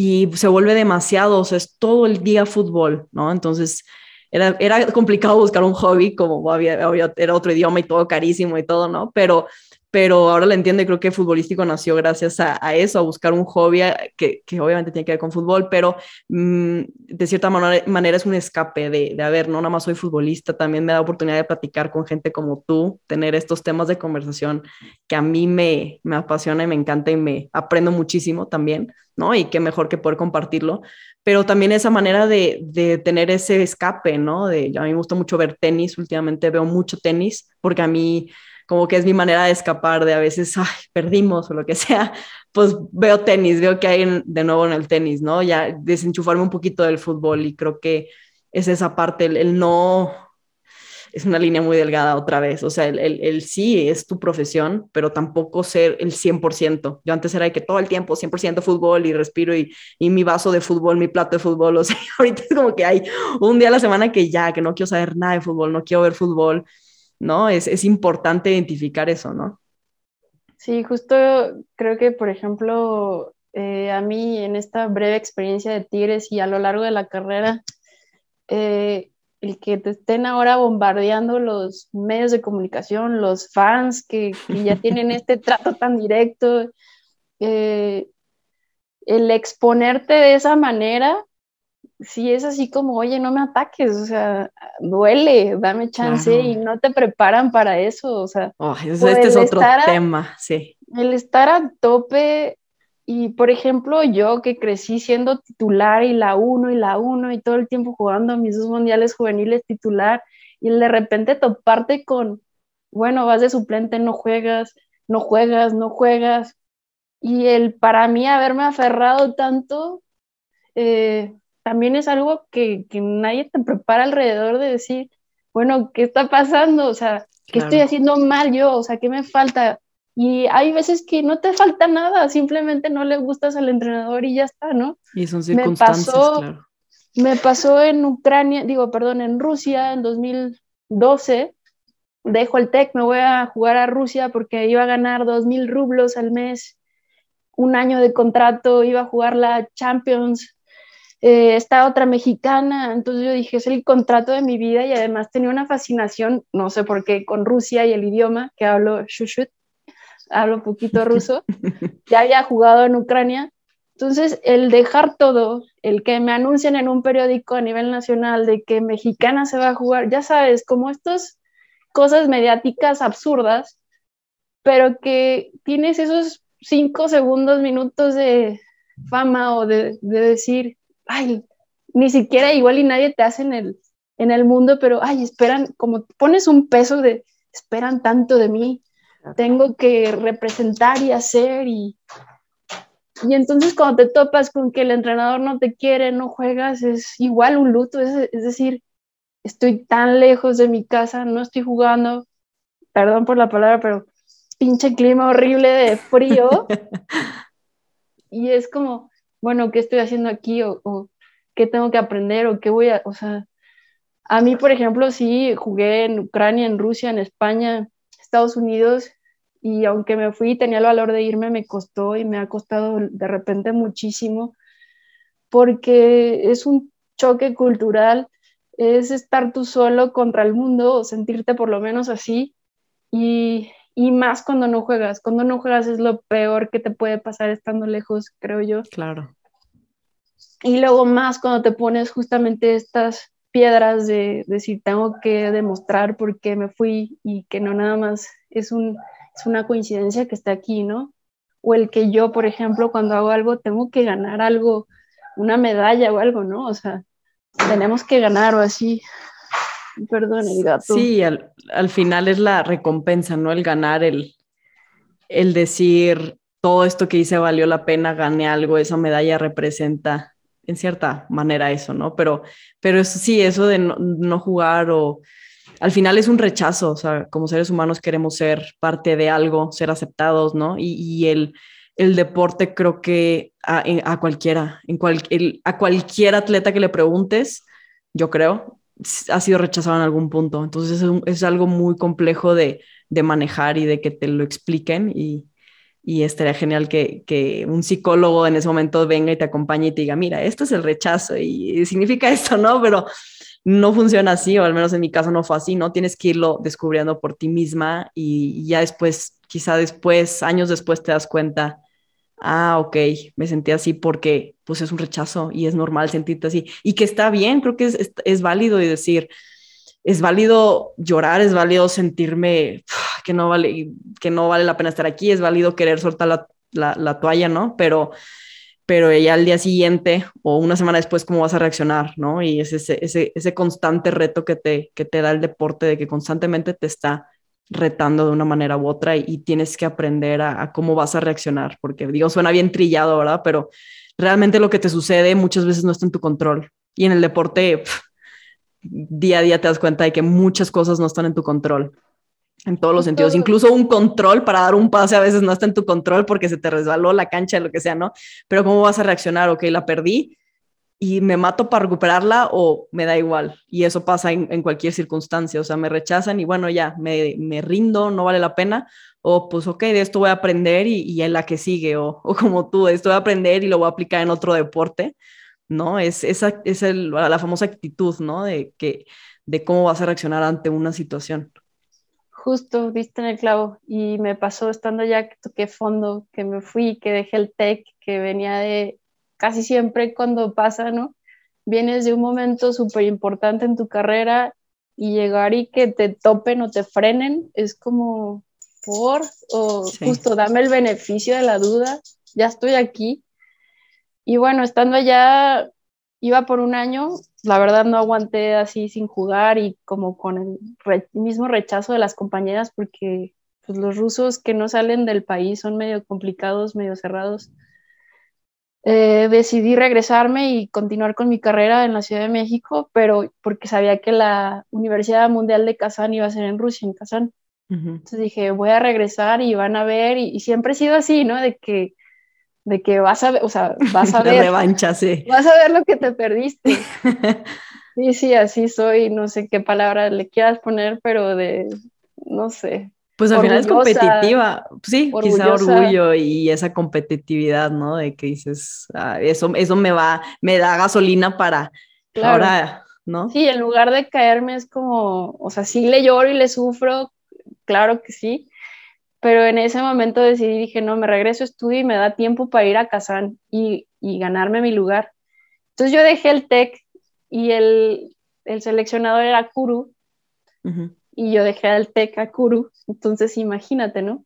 S1: y se vuelve demasiado, o sea, es todo el día fútbol, ¿no? Entonces, era, era complicado buscar un hobby, como había, había, era otro idioma y todo carísimo y todo, ¿no? Pero pero ahora lo entiendo y creo que futbolístico nació gracias a, eso, a buscar un hobby que, que, obviamente tiene que ver con fútbol, pero mm, de cierta manera, manera, es un escape de, de, a ver, no nada más soy futbolista, también me da oportunidad de platicar con gente como tú, tener estos temas de conversación que a mí me, me apasiona y me encanta y me aprendo muchísimo también, ¿no? Y qué mejor que poder compartirlo, pero también esa manera de, de tener ese escape, ¿no? De, a mí me gusta mucho ver tenis, últimamente veo mucho tenis, porque a mí como que es mi manera de escapar de a veces, ay, perdimos o lo que sea, pues veo tenis, veo que hay de nuevo en el tenis, ¿no? Ya desenchufarme un poquito del fútbol y creo que es esa parte, el, no, es una línea muy delgada otra vez, o sea, el, el, sí es tu profesión, pero tampoco ser el 100%. Yo antes era de que todo el tiempo 100% fútbol y respiro y, y mi vaso de fútbol, mi plato de fútbol, o sea, *laughs* ahorita es como que hay un día a la semana que ya, que no quiero saber nada de fútbol, no quiero ver fútbol ¿no? Es, es importante identificar eso, ¿no?
S2: Sí, justo creo que, por ejemplo, eh, a mí en esta breve experiencia de Tigres y a lo largo de la carrera, eh, el que te estén ahora bombardeando los medios de comunicación, los fans que, ya tienen este *laughs* trato tan directo, eh, el exponerte de esa manera si es así como, oye, no me ataques, o sea, duele, dame chance y no te preparan para eso, o sea.
S1: Oh, este es otro tema, sí.
S2: El estar a tope y, por ejemplo, yo que crecí siendo titular y la uno y la uno y todo el tiempo jugando mis dos mundiales juveniles titular y de repente toparte con, bueno, vas de suplente, no juegas, no juegas, no juegas. Y el para mí haberme aferrado tanto, eh, también es algo que, nadie te prepara alrededor de decir, bueno, ¿qué está pasando? O sea, ¿qué estoy haciendo mal yo? O sea, ¿qué me falta? Y hay veces que no te falta nada, simplemente no le gustas al entrenador y ya está, ¿no?
S1: Y son circunstancias, me pasó, claro.
S2: Me pasó en Ucrania, digo, perdón, en Rusia en 2012. Dejo el TEC, me voy a jugar a Rusia porque iba a ganar 2.000 rublos al mes, un año de contrato, iba a jugar la Champions eh, esta otra mexicana, entonces yo dije, es el contrato de mi vida y además tenía una fascinación, no sé por qué, con Rusia y el idioma, que hablo shushut, hablo poquito *laughs* ruso, ya había jugado en Ucrania, entonces el dejar todo, el que me anuncien en un periódico a nivel nacional de que mexicana se va a jugar, ya sabes, como estas cosas mediáticas absurdas, pero que tienes esos cinco segundos, minutos de fama o de, de decir, ay, ni siquiera igual y nadie te hace en el, en el mundo, pero, ay, esperan, como pones un peso de, esperan tanto de mí, tengo que representar y hacer y... Y entonces cuando te topas con que el entrenador no te quiere, no juegas, es igual un luto, es, es decir, estoy tan lejos de mi casa, no estoy jugando, perdón por la palabra, pero pinche clima horrible de frío. *laughs* y es como, bueno, ¿qué estoy haciendo aquí? O, qué tengo que aprender o qué voy a, o sea, a mí, por ejemplo, sí, jugué en Ucrania, en Rusia, en España, Estados Unidos, y aunque me fui y tenía el valor de irme, me costó y me ha costado de repente muchísimo, porque es un choque cultural, es estar tú solo contra el mundo sentirte por lo menos así, y, y más cuando no juegas. Cuando no juegas es lo peor que te puede pasar estando lejos, creo yo.
S1: Claro.
S2: Y luego más cuando te pones justamente estas piedras de decir, tengo que demostrar por qué me fui y que no nada más es, un, es una coincidencia que esté aquí, ¿no? O el que yo, por ejemplo, cuando hago algo, tengo que ganar algo, una medalla o algo, ¿no? O sea, tenemos que ganar o así. Perdón, el gato.
S1: Sí, al, al, final es la recompensa, ¿no? El ganar, el, el decir, todo esto que hice valió la pena, gané algo, esa medalla representa en cierta manera eso, ¿no? Pero, pero eso sí, eso de no, no jugar o al final es un rechazo, o sea, como seres humanos queremos ser parte de algo, ser aceptados, ¿no? Y, y el, el deporte creo que a, a cualquiera, en cual, el, a cualquier atleta que le preguntes, yo creo, ha sido rechazado en algún punto. Entonces es, algo muy complejo de, de, manejar y de que te lo expliquen y, y estaría genial que, que, un psicólogo en ese momento venga y te acompañe y te diga, mira, esto es el rechazo y significa *laughs* esto, ¿no? Pero no funciona así, o al menos en mi caso no fue así, ¿no? Tienes que irlo descubriendo por ti misma y ya después, quizá después, años después te das cuenta ah, ok, me sentí así porque pues es un rechazo y es normal sentirte así y que está bien, creo que es, es, válido y decir, es válido llorar, es válido sentirme *sighs* que no vale, que no vale la pena estar aquí, es válido querer soltar la toalla, ¿no? Pero, pero ya al día siguiente o una semana después, ¿cómo vas a reaccionar, ¿no? Y es ese, ese, ese constante reto que te, que te da el deporte de que constantemente te está retando de una manera u otra y, tienes que aprender a, cómo vas a reaccionar, porque digo, suena bien trillado, ¿verdad? Pero realmente lo que te sucede muchas veces no está en tu control. Y en el deporte, día a día te das cuenta de que muchas cosas no están en tu control, en todos los sentidos. Incluso un control para dar un pase a veces no está en tu control porque se te resbaló la cancha, lo que sea, ¿no? Pero ¿cómo vas a reaccionar? Ok, la perdí, y me mato para recuperarla o me da igual. Y eso pasa en, cualquier circunstancia. O sea, me rechazan y bueno, ya, me, me, rindo, no vale la pena. O pues, ok, de esto voy a aprender y, y en la que sigue. O, o, como tú, de esto voy a aprender y lo voy a aplicar en otro deporte. ¿No? Es, esa es el, la famosa actitud, ¿no? De, que, de cómo vas a reaccionar ante una situación.
S2: Justo, viste en el clavo. Y me pasó estando ya que toqué fondo, que me fui, que dejé el tech, que venía de casi siempre cuando pasa, ¿no? Vienes de un momento súper importante en tu carrera y llegar y que te topen o te frenen es como por, o sí. justo dame el beneficio de la duda, ya estoy aquí. Y bueno, estando allá, iba por un año, la verdad no aguanté así sin jugar y como con el re mismo rechazo de las compañeras porque pues, los rusos que no salen del país son medio complicados, medio cerrados eh, decidí regresarme y continuar con mi carrera en la Ciudad de México, pero porque sabía que la Universidad Mundial de Kazán iba a ser en Rusia, en Kazán. Uh -huh. Entonces dije, voy a regresar y van a ver, y, y, siempre he sido así, ¿no? De que, de que vas a ver, o sea, *laughs* vas a ver.
S1: revancha, sí.
S2: Vas a ver lo que te perdiste. *laughs* sí, sí, así soy, no sé qué palabra le quieras poner, pero de, no sé,
S1: pues al final es competitiva, sí, quizá orgullo y esa competitividad, ¿no? De que dices, ah, eso, eso me va, me da gasolina para ahora, ¿no?
S2: Sí, en lugar de caerme es como, o sea, sí le lloro y le sufro, claro que sí, pero en ese momento decidí, dije, no, me regreso a estudio y me da tiempo para ir a Kazán y, y ganarme mi lugar. Entonces yo dejé el TEC y el, el seleccionador era Kuru, y yo dejé el TEC a Kuru, entonces imagínate, ¿no?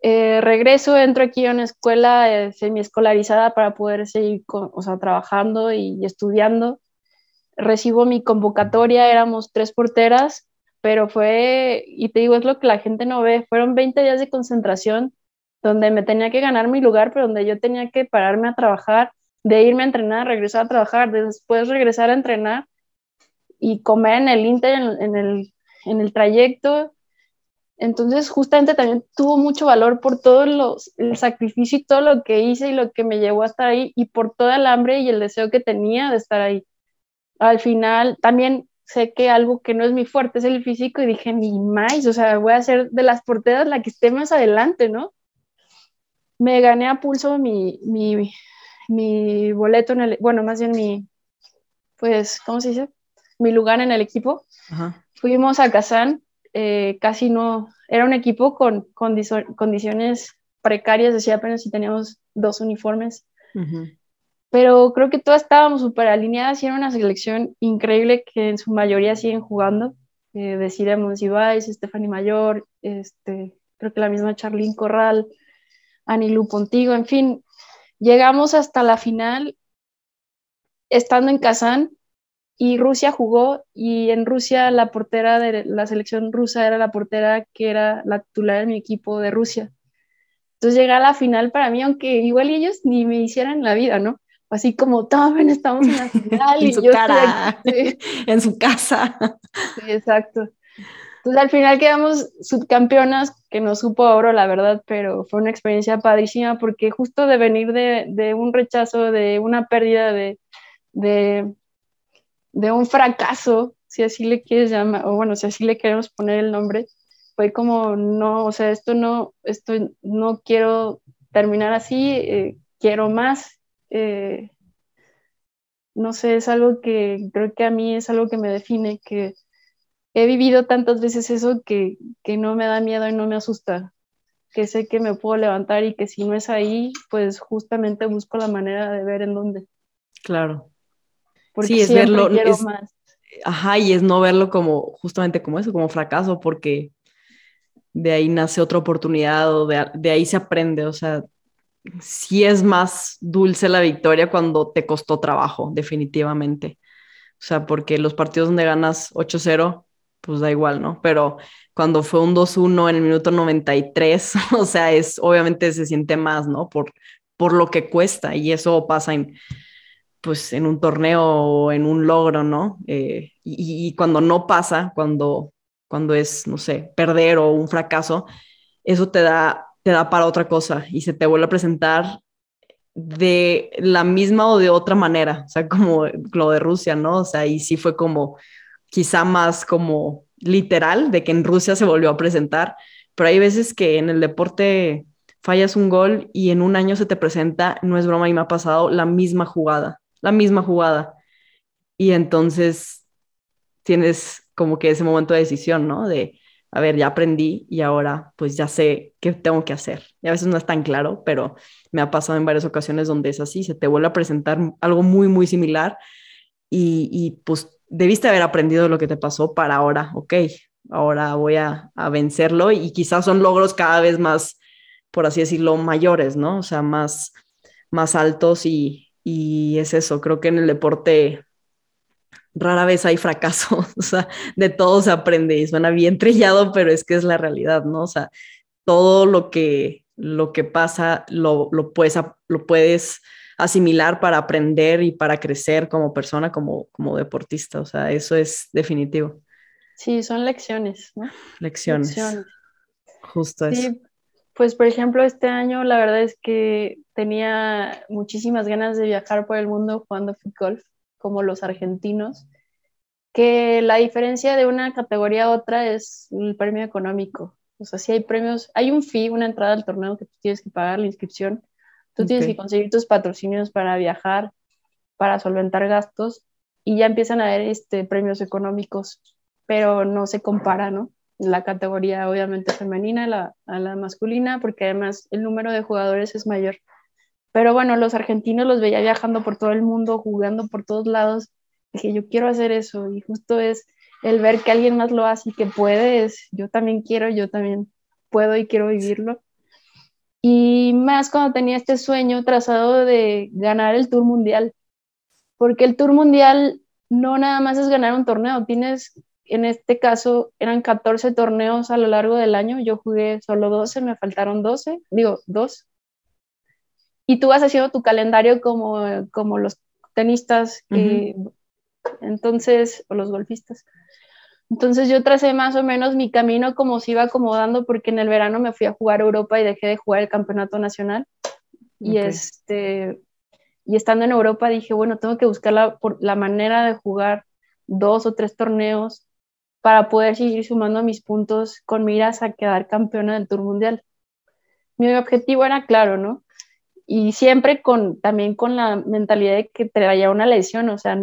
S2: Eh, regreso, entro aquí a una escuela eh, semi-escolarizada para poder seguir o sea, trabajando y, estudiando. Recibo mi convocatoria, éramos tres porteras, pero fue, y te digo, es lo que la gente no ve, fueron 20 días de concentración donde me tenía que ganar mi lugar, pero donde yo tenía que pararme a trabajar, de irme a entrenar, regresar a trabajar, después regresar a entrenar y comer en el Inter, en, el, en el trayecto. Entonces, justamente también tuvo mucho valor por todo los, el sacrificio y todo lo que hice y lo que me llevó a estar ahí y por toda el hambre y el deseo que tenía de estar ahí. Al final, también sé que algo que no es mi fuerte es el físico y dije, ni más, o sea, voy a ser de las porteras la que esté más adelante, ¿no? Me gané a pulso mi, mi, boleto en el, bueno, más bien mi, pues, ¿cómo se dice? Mi lugar en el equipo. Fuimos a Kazán, eh, casi no, era un equipo con, condiciones precarias, decía apenas si teníamos dos uniformes. Pero creo que todas estábamos súper alineadas y era una selección increíble que en su mayoría siguen jugando. Eh, decir Monsiváis, Stephanie Mayor, este, creo que la misma Charlene Corral, Anilu Pontigo, en fin, llegamos hasta la final estando en Kazán y Rusia jugó y en Rusia la portera de la selección rusa era la portera que era la titular de mi equipo de Rusia. Entonces llegar a la final para mí, aunque igual ellos ni me hicieran la vida, ¿no? Así como, tomen, estamos en la *laughs* final
S1: y yo cara, *laughs* en su casa.
S2: Sí, exacto. Entonces al final quedamos subcampeonas, que no supo oro, la verdad, pero fue una experiencia padrísima porque justo de venir de, de un rechazo, de una pérdida, de, de, de, un fracaso, si así le quieres llamar, o bueno, si así le queremos poner el nombre, fue como, no, o sea, esto no, esto no quiero terminar así, eh, quiero más. Eh, no sé, es algo que creo que a mí es algo que me define, que he vivido tantas veces eso que, que no me da miedo y no me asusta, que sé que me puedo levantar y que si no es ahí, pues justamente busco la manera de ver en dónde.
S1: Claro. Porque sí, es verlo. más. Ajá, y es no verlo como justamente como eso, como fracaso, porque de ahí nace otra oportunidad o de, de ahí se aprende. O sea, sí es más dulce la victoria cuando te costó trabajo, definitivamente. O sea, porque los partidos donde ganas 8-0, pues da igual, ¿no? Pero cuando fue un 2-1 en el minuto 93, *laughs* o sea, es obviamente se siente más, ¿no? Por, por lo que cuesta y eso pasa en, pues, en un torneo o en un logro, ¿no? Eh, y, cuando no pasa, cuando, cuando es, no sé, perder o un fracaso, eso te da, te da para otra cosa y se te vuelve a presentar de la misma o de otra manera, o sea, como lo de Rusia, ¿no? O sea, y sí fue como quizá más como literal de que en Rusia se volvió a presentar, pero hay veces que en el deporte fallas un gol y en un año se te presenta, no es broma y me ha pasado la misma jugada, la misma jugada. Y entonces tienes como que ese momento de decisión, ¿no? De, a ver, ya aprendí y ahora pues ya sé qué tengo que hacer. Y a veces no es tan claro, pero me ha pasado en varias ocasiones donde es así, se te vuelve a presentar algo muy, muy similar y, y pues debiste haber aprendido lo que te pasó para ahora, ok, ahora voy a, vencerlo y quizás son logros cada vez más, por así decirlo, mayores, ¿no? O sea, más, más altos y, y es eso, creo que en el deporte rara vez hay fracaso, *laughs* o sea, de todo se aprende y suena bien trillado, pero es que es la realidad, ¿no? O sea, todo lo que, lo que pasa lo, lo, puedes, lo puedes asimilar para aprender y para crecer como persona, como, como deportista. O sea, eso es definitivo.
S2: Sí, son lecciones, ¿no?
S1: Lecciones. Justo eso.
S2: pues por ejemplo, este año la verdad es que tenía muchísimas ganas de viajar por el mundo jugando golf, como los argentinos, que la diferencia de una categoría a otra es el premio económico. O sea, si hay premios, hay un fee, una entrada al torneo que tú tienes que pagar la inscripción, tú tienes que conseguir tus patrocinios para viajar, para solventar gastos y ya empiezan a haber este, premios económicos, pero no se compara, ¿no? La categoría obviamente femenina la, a la masculina, porque además el número de jugadores es mayor. Pero bueno, los argentinos los veía viajando por todo el mundo, jugando por todos lados. Dije, yo quiero hacer eso y justo es el ver que alguien más lo hace y que puede, es yo también quiero, yo también puedo y quiero vivirlo. Y más cuando tenía este sueño trazado de ganar el Tour Mundial, porque el Tour Mundial no nada más es ganar un torneo, tienes, en este caso, eran 14 torneos a lo largo del año, yo jugué solo 12, me faltaron 12, digo, dos. Y tú vas haciendo tu calendario como, como los tenistas, entonces, o los golfistas. Entonces yo tracé más o menos mi camino como se iba acomodando porque en el verano me fui a jugar a Europa y dejé de jugar el campeonato nacional. Y este y estando en Europa dije, bueno, tengo que buscar la, por, la manera de jugar dos o tres torneos para poder seguir sumando mis puntos con miras a quedar campeona del Tour Mundial. Mi objetivo era claro, ¿no? Y siempre con, también con la mentalidad de que traía una lesión, o sea,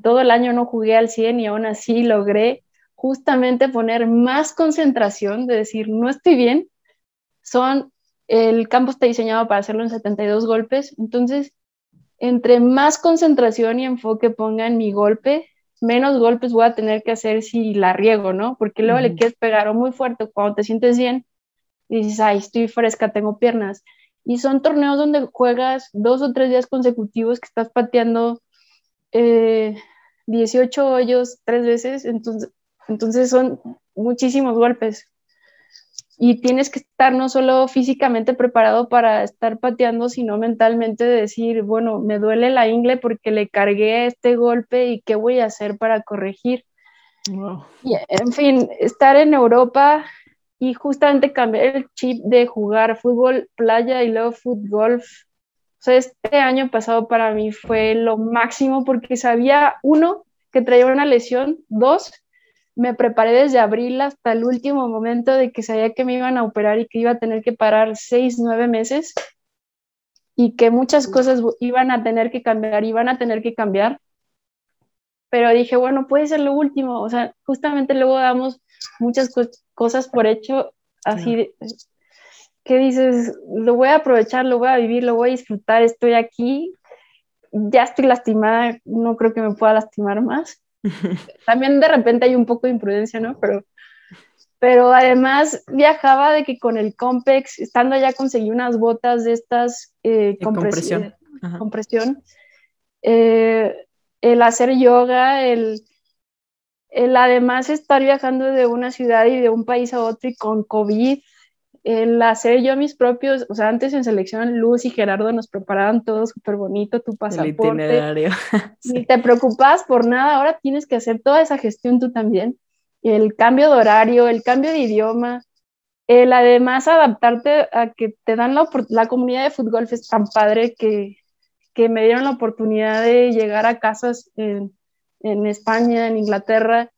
S2: todo el año no jugué al 100 y aún así logré justamente poner más concentración, de decir, no estoy bien, son, el campo está diseñado para hacerlo en 72 golpes, entonces, entre más concentración y enfoque ponga en mi golpe, menos golpes voy a tener que hacer si la riego, ¿no? Porque luego le quieres pegar o muy fuerte cuando te sientes bien, y dices, ay, estoy fresca, tengo piernas. Y son torneos donde juegas dos o tres días consecutivos que estás pateando 18 eh, hoyos tres veces, entonces entonces son muchísimos golpes. Y tienes que estar no solo físicamente preparado para estar pateando, sino mentalmente decir, bueno, me duele la ingle porque le cargué este golpe y qué voy a hacer para corregir. Y, en fin, estar en Europa y justamente cambiar el chip de jugar fútbol playa y luego fútbol. O sea, este año pasado para mí fue lo máximo porque sabía, uno, que traía una lesión, dos, me preparé desde abril hasta el último momento de que sabía que me iban a operar y que iba a tener que parar seis, nueve meses y que muchas cosas iban a tener que cambiar, iban a tener que cambiar. Pero dije, bueno, puede ser lo último. O sea, justamente luego damos muchas cosas por hecho, así que dices, lo voy a aprovechar, lo voy a vivir, lo voy a disfrutar, estoy aquí, ya estoy lastimada, no creo que me pueda lastimar más. *laughs* También de repente hay un poco de imprudencia, ¿no? Pero, pero además viajaba de que con el Compex, estando allá conseguí unas botas de estas eh, compresión. compresión. Eh, el hacer yoga, el, el además estar viajando de una ciudad y de un país a otro y con COVID, el hacer yo mis propios, o sea, antes en selección Luz y Gerardo nos preparaban todo súper bonito, tu pasaporte. *laughs* Ni te preocupas por nada, ahora tienes que hacer toda esa gestión tú también. El cambio de horario, el cambio de idioma, el además adaptarte a que te dan la, la comunidad de fútbol es tan padre que, que me dieron la oportunidad de llegar a casas en, en España, en Inglaterra,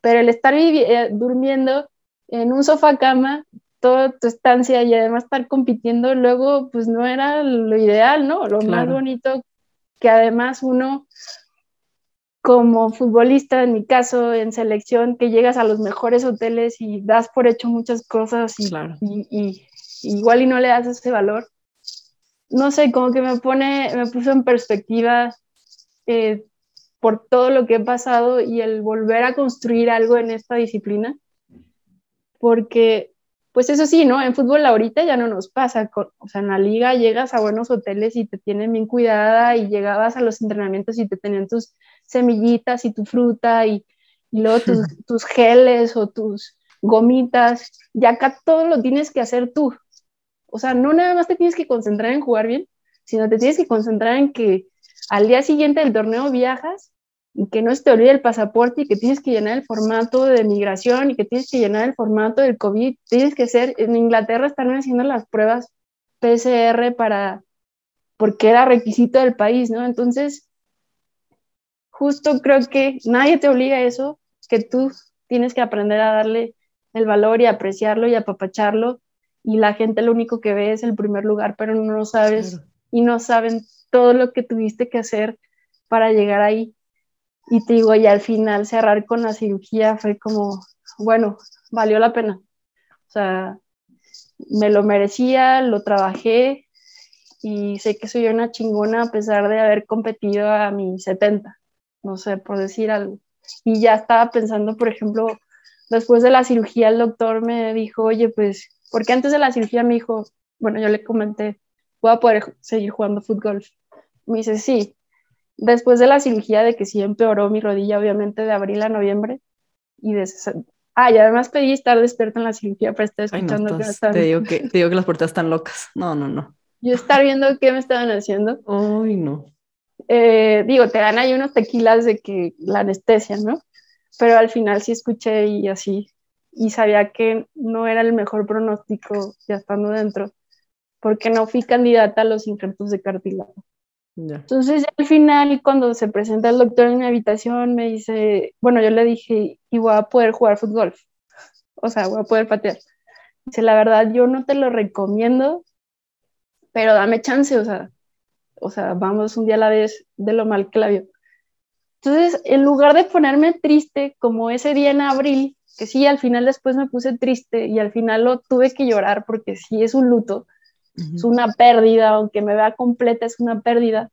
S2: pero el estar eh, durmiendo en un sofá cama toda tu estancia y además estar compitiendo luego pues no era lo ideal, ¿no? Lo más bonito que además uno como futbolista, en mi caso, en selección, que llegas a los mejores hoteles y das por hecho muchas cosas y, y, igual y no le das ese valor. No sé, como que me pone, me puso en perspectiva eh, por todo lo que he pasado y el volver a construir algo en esta disciplina, porque pues eso sí, ¿no? En fútbol ahorita ya no nos pasa, o sea, en la liga llegas a buenos hoteles y te tienen bien cuidada y llegabas a los entrenamientos y te tenían tus semillitas y tu fruta y, luego tus, *laughs* tus, geles o tus gomitas, y acá todo lo tienes que hacer tú. O sea, no nada más te tienes que concentrar en jugar bien, sino te tienes que concentrar en que al día siguiente del torneo viajas y que no se te olvide el pasaporte y que tienes que llenar el formato de migración y que tienes que llenar el formato del COVID. Tienes que ser, en Inglaterra están haciendo las pruebas PCR para, porque era requisito del país, ¿no? Entonces, justo creo que nadie te obliga a eso, que tú tienes que aprender a darle el valor y apreciarlo y apapacharlo y la gente lo único que ve es el primer lugar, pero no lo sabes y no saben todo lo que tuviste que hacer para llegar ahí. Y te digo, y al final cerrar con la cirugía fue como, bueno, valió la pena. O sea, me lo merecía, lo trabajé y sé que soy una chingona a pesar de haber competido a mis 70, no sé, por decir algo. Y ya estaba pensando, por ejemplo, después de la cirugía el doctor me dijo, oye, pues porque antes de la cirugía me dijo, bueno, yo le comenté, voy a poder seguir jugando fútbol. Me dice, sí. Después de la cirugía de que sí empeoró mi rodilla, obviamente, de abril a noviembre. Y de Ah, y además pedí estar despierta en la cirugía para estar escuchando
S1: que te, digo que te digo que las puertas están locas. No, no, no.
S2: Yo estar viendo qué me estaban haciendo.
S1: Ay, no.
S2: Eh, digo, te dan ahí unos tequilas de que la anestesia, ¿no? Pero al final sí escuché y así y sabía que no era el mejor pronóstico ya estando dentro, porque no fui candidata a los injertos de cartílago. Entonces, al final, cuando se presenta el doctor en mi habitación, me dice, bueno, yo le dije, y voy a poder jugar fútbol, o sea, voy a poder patear. Dice, la verdad, yo no te lo recomiendo, pero dame chance, o sea, o sea, vamos un día a la vez de lo mal que la vio. Entonces, en lugar de ponerme triste, como ese día en abril, que sí, al final después me puse triste y al final lo tuve que llorar porque sí es un luto, es una pérdida, aunque me vea completa, es una pérdida.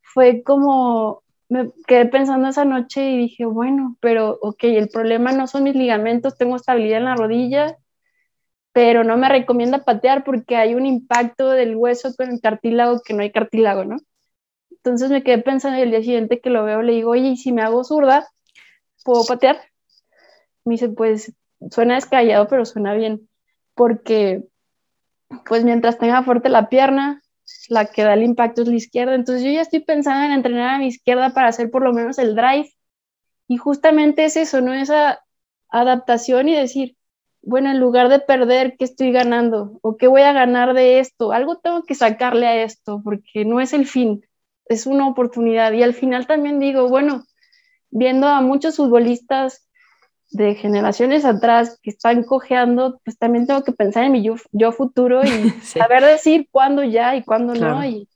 S2: Fue como, me quedé pensando esa noche y dije, bueno, pero ok, el problema no son mis ligamentos, tengo estabilidad en la rodilla, pero no me recomienda patear porque hay un impacto del hueso con el cartílago que no hay cartílago, ¿no? Entonces me quedé pensando y el día siguiente que lo veo le digo, oye, ¿y si me hago zurda? ¿Puedo patear? Me dice, pues suena descallado, pero suena bien, porque pues mientras tenga fuerte la pierna, la que da el impacto es la izquierda. Entonces yo ya estoy pensando en entrenar a mi izquierda para hacer por lo menos el drive. Y justamente es eso, ¿no? Esa adaptación y decir, bueno, en lugar de perder, ¿qué estoy ganando? ¿O qué voy a ganar de esto? Algo tengo que sacarle a esto, porque no es el fin, es una oportunidad. Y al final también digo, bueno, viendo a muchos futbolistas de generaciones atrás que están cojeando, pues también tengo que pensar en mi yo, futuro y *laughs* saber decir cuándo ya y cuándo no. Y,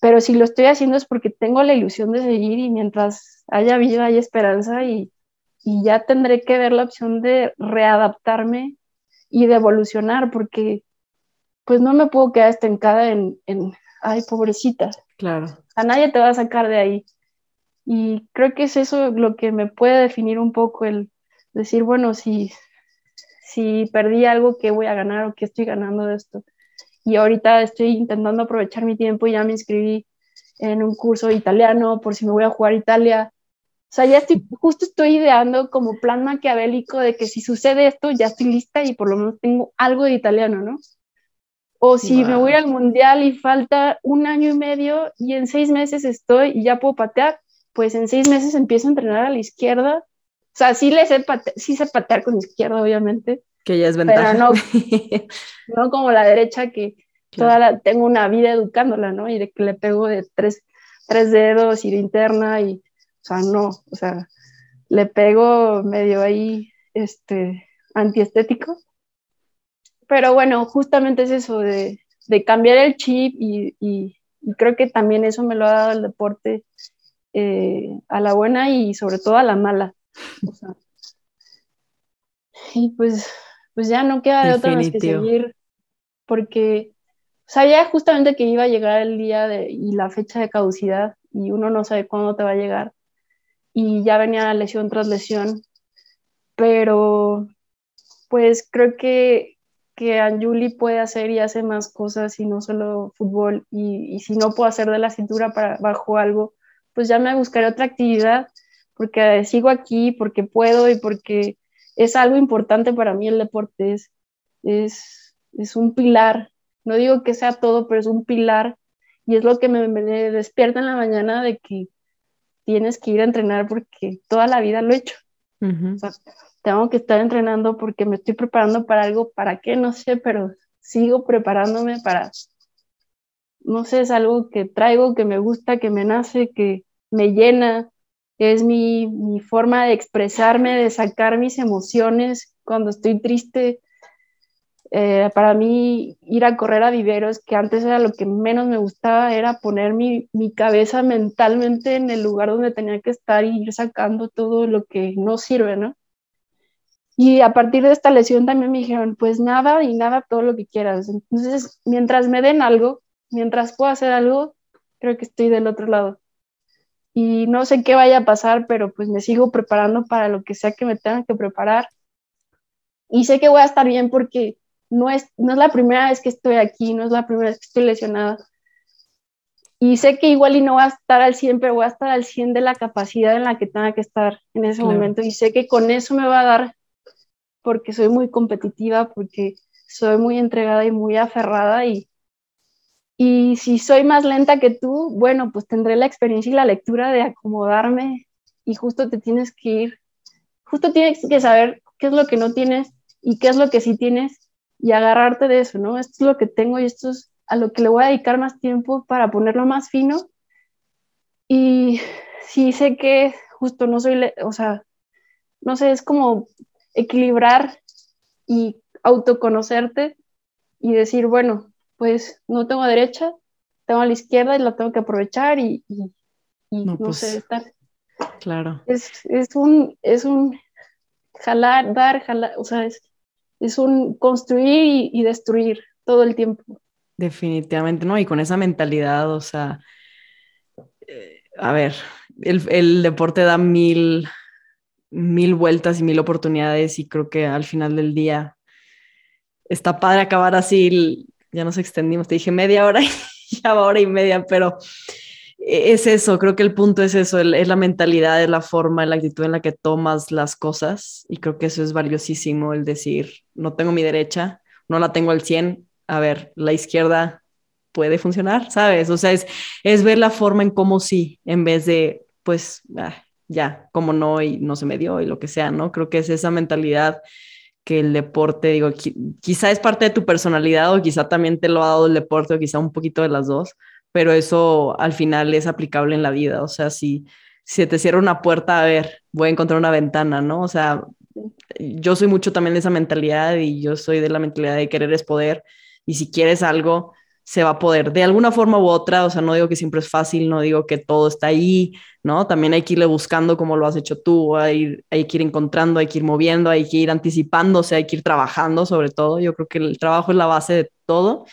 S2: pero si lo estoy haciendo es porque tengo la ilusión de seguir y mientras haya vida hay esperanza y, y ya tendré que ver la opción de readaptarme y de evolucionar porque pues no me puedo quedar estancada en, en ay, pobrecita.
S1: Claro.
S2: A nadie te va a sacar de ahí. Y creo que es eso lo que me puede definir un poco el decir, bueno, si, si perdí algo, ¿qué voy a ganar o qué estoy ganando de esto? Y ahorita estoy intentando aprovechar mi tiempo y ya me inscribí en un curso italiano por si me voy a jugar a Italia. O sea, ya estoy, justo estoy ideando como plan maquiavélico de que si sucede esto, ya estoy lista y por lo menos tengo algo de italiano, ¿no? O si me voy al mundial y falta un año y medio y en seis meses estoy y ya puedo patear, pues en seis meses empiezo a entrenar a la izquierda. O sea, sí, le sé, patear, sí sé patear con izquierda, obviamente.
S1: Que ya es ventaja.
S2: Pero *laughs* no, como la derecha, que toda la, tengo una vida educándola, ¿no? Y de que le pego de tres, tres dedos y de interna y, o sea, no, o sea, le pego medio ahí, este, antiestético. Pero bueno, justamente es eso de, de cambiar el chip y, y, y creo que también eso me lo ha dado el deporte eh, a la buena y sobre todo a la mala. Y pues, pues ya no queda de otra más que seguir, porque sabía justamente que iba a llegar el día de, y la fecha de caducidad y uno no sabe cuándo te va a llegar. Y ya venía lesión tras lesión, pero pues creo que, que Anjuli puede hacer y hace más cosas y no solo fútbol. Y, y si no puedo hacer de la cintura para bajo algo, pues ya me buscaré otra actividad porque sigo aquí, porque puedo y porque es algo importante para mí el deporte, es, es, un pilar, no digo que sea todo, pero es un pilar y es lo que me, despierta en la mañana de que tienes que ir a entrenar porque toda la vida lo he hecho. tengo que estar entrenando porque me estoy preparando para algo, ¿para qué? No sé, pero sigo preparándome para, no sé, es algo que traigo, que me gusta, que me nace, que me llena, es mi, mi, forma de expresarme, de sacar mis emociones cuando estoy triste, eh, para mí ir a correr a viveros, que antes era lo que menos me gustaba, era poner mi, mi, cabeza mentalmente en el lugar donde tenía que estar y ir sacando todo lo que no sirve, ¿no? Y a partir de esta lesión también me dijeron, pues nada y nada, todo lo que quieras. Entonces, mientras me den algo, mientras pueda hacer algo, creo que estoy del otro lado. Y no sé qué vaya a pasar, pero pues me sigo preparando para lo que sea que me tenga que preparar. Y sé que voy a estar bien porque no es, no es la primera vez que estoy aquí, no es la primera vez que estoy lesionada. Y sé que igual y no voy a estar al 100, pero voy a estar al 100 de la capacidad en la que tenga que estar en ese momento. Y sé que con eso me va a dar, porque soy muy competitiva, porque soy muy entregada y muy aferrada y, y si soy más lenta que tú, bueno, pues tendré la experiencia y la lectura de acomodarme y justo te tienes que ir, justo tienes que saber qué es lo que no tienes y qué es lo que sí tienes y agarrarte de eso, ¿no? Esto es lo que tengo y esto es a lo que le voy a dedicar más tiempo para ponerlo más fino. Y sí sé que justo no soy, o sea, no sé, es como equilibrar y autoconocerte y decir, bueno, pues no tengo derecha, tengo a la izquierda y la tengo que aprovechar y, no, pues, sé, estar.
S1: Claro.
S2: Es, un, es un jalar, dar, jalar, o sea, es, un construir y, destruir todo el tiempo.
S1: Definitivamente, ¿no? Y con esa mentalidad, o sea, eh, a ver, el, el, deporte da mil, mil vueltas y mil oportunidades y creo que al final del día está padre acabar así ya nos extendimos, te dije media hora *laughs* y ya va hora y media, pero es eso, creo que el punto es eso, es la mentalidad, es la forma, la actitud en la que tomas las cosas y creo que eso es valiosísimo, el decir, no tengo mi derecha, no la tengo al 100, a ver, la izquierda puede funcionar, ¿sabes? O sea, es, es ver la forma en cómo sí, en vez de, pues, ah, ya, como no y no se me dio y lo que sea, ¿no? Creo que es esa mentalidad que el deporte, digo, quizá es parte de tu personalidad o quizá también te lo ha dado el deporte o quizá un poquito de las dos, pero eso al final es aplicable en la vida. O sea, si, si te cierra una puerta, a ver, voy a encontrar una ventana, ¿no? O sea, yo soy mucho también de esa mentalidad y yo soy de la mentalidad de querer es poder y si quieres algo, se va a poder de alguna forma u otra, o sea, no digo que siempre es fácil, no digo que todo está ahí, ¿no? También hay que irle buscando como lo has hecho tú, hay, hay que ir encontrando, hay que ir moviendo, hay que ir anticipándose, hay que ir trabajando sobre todo. Yo creo que el trabajo es la base de todo,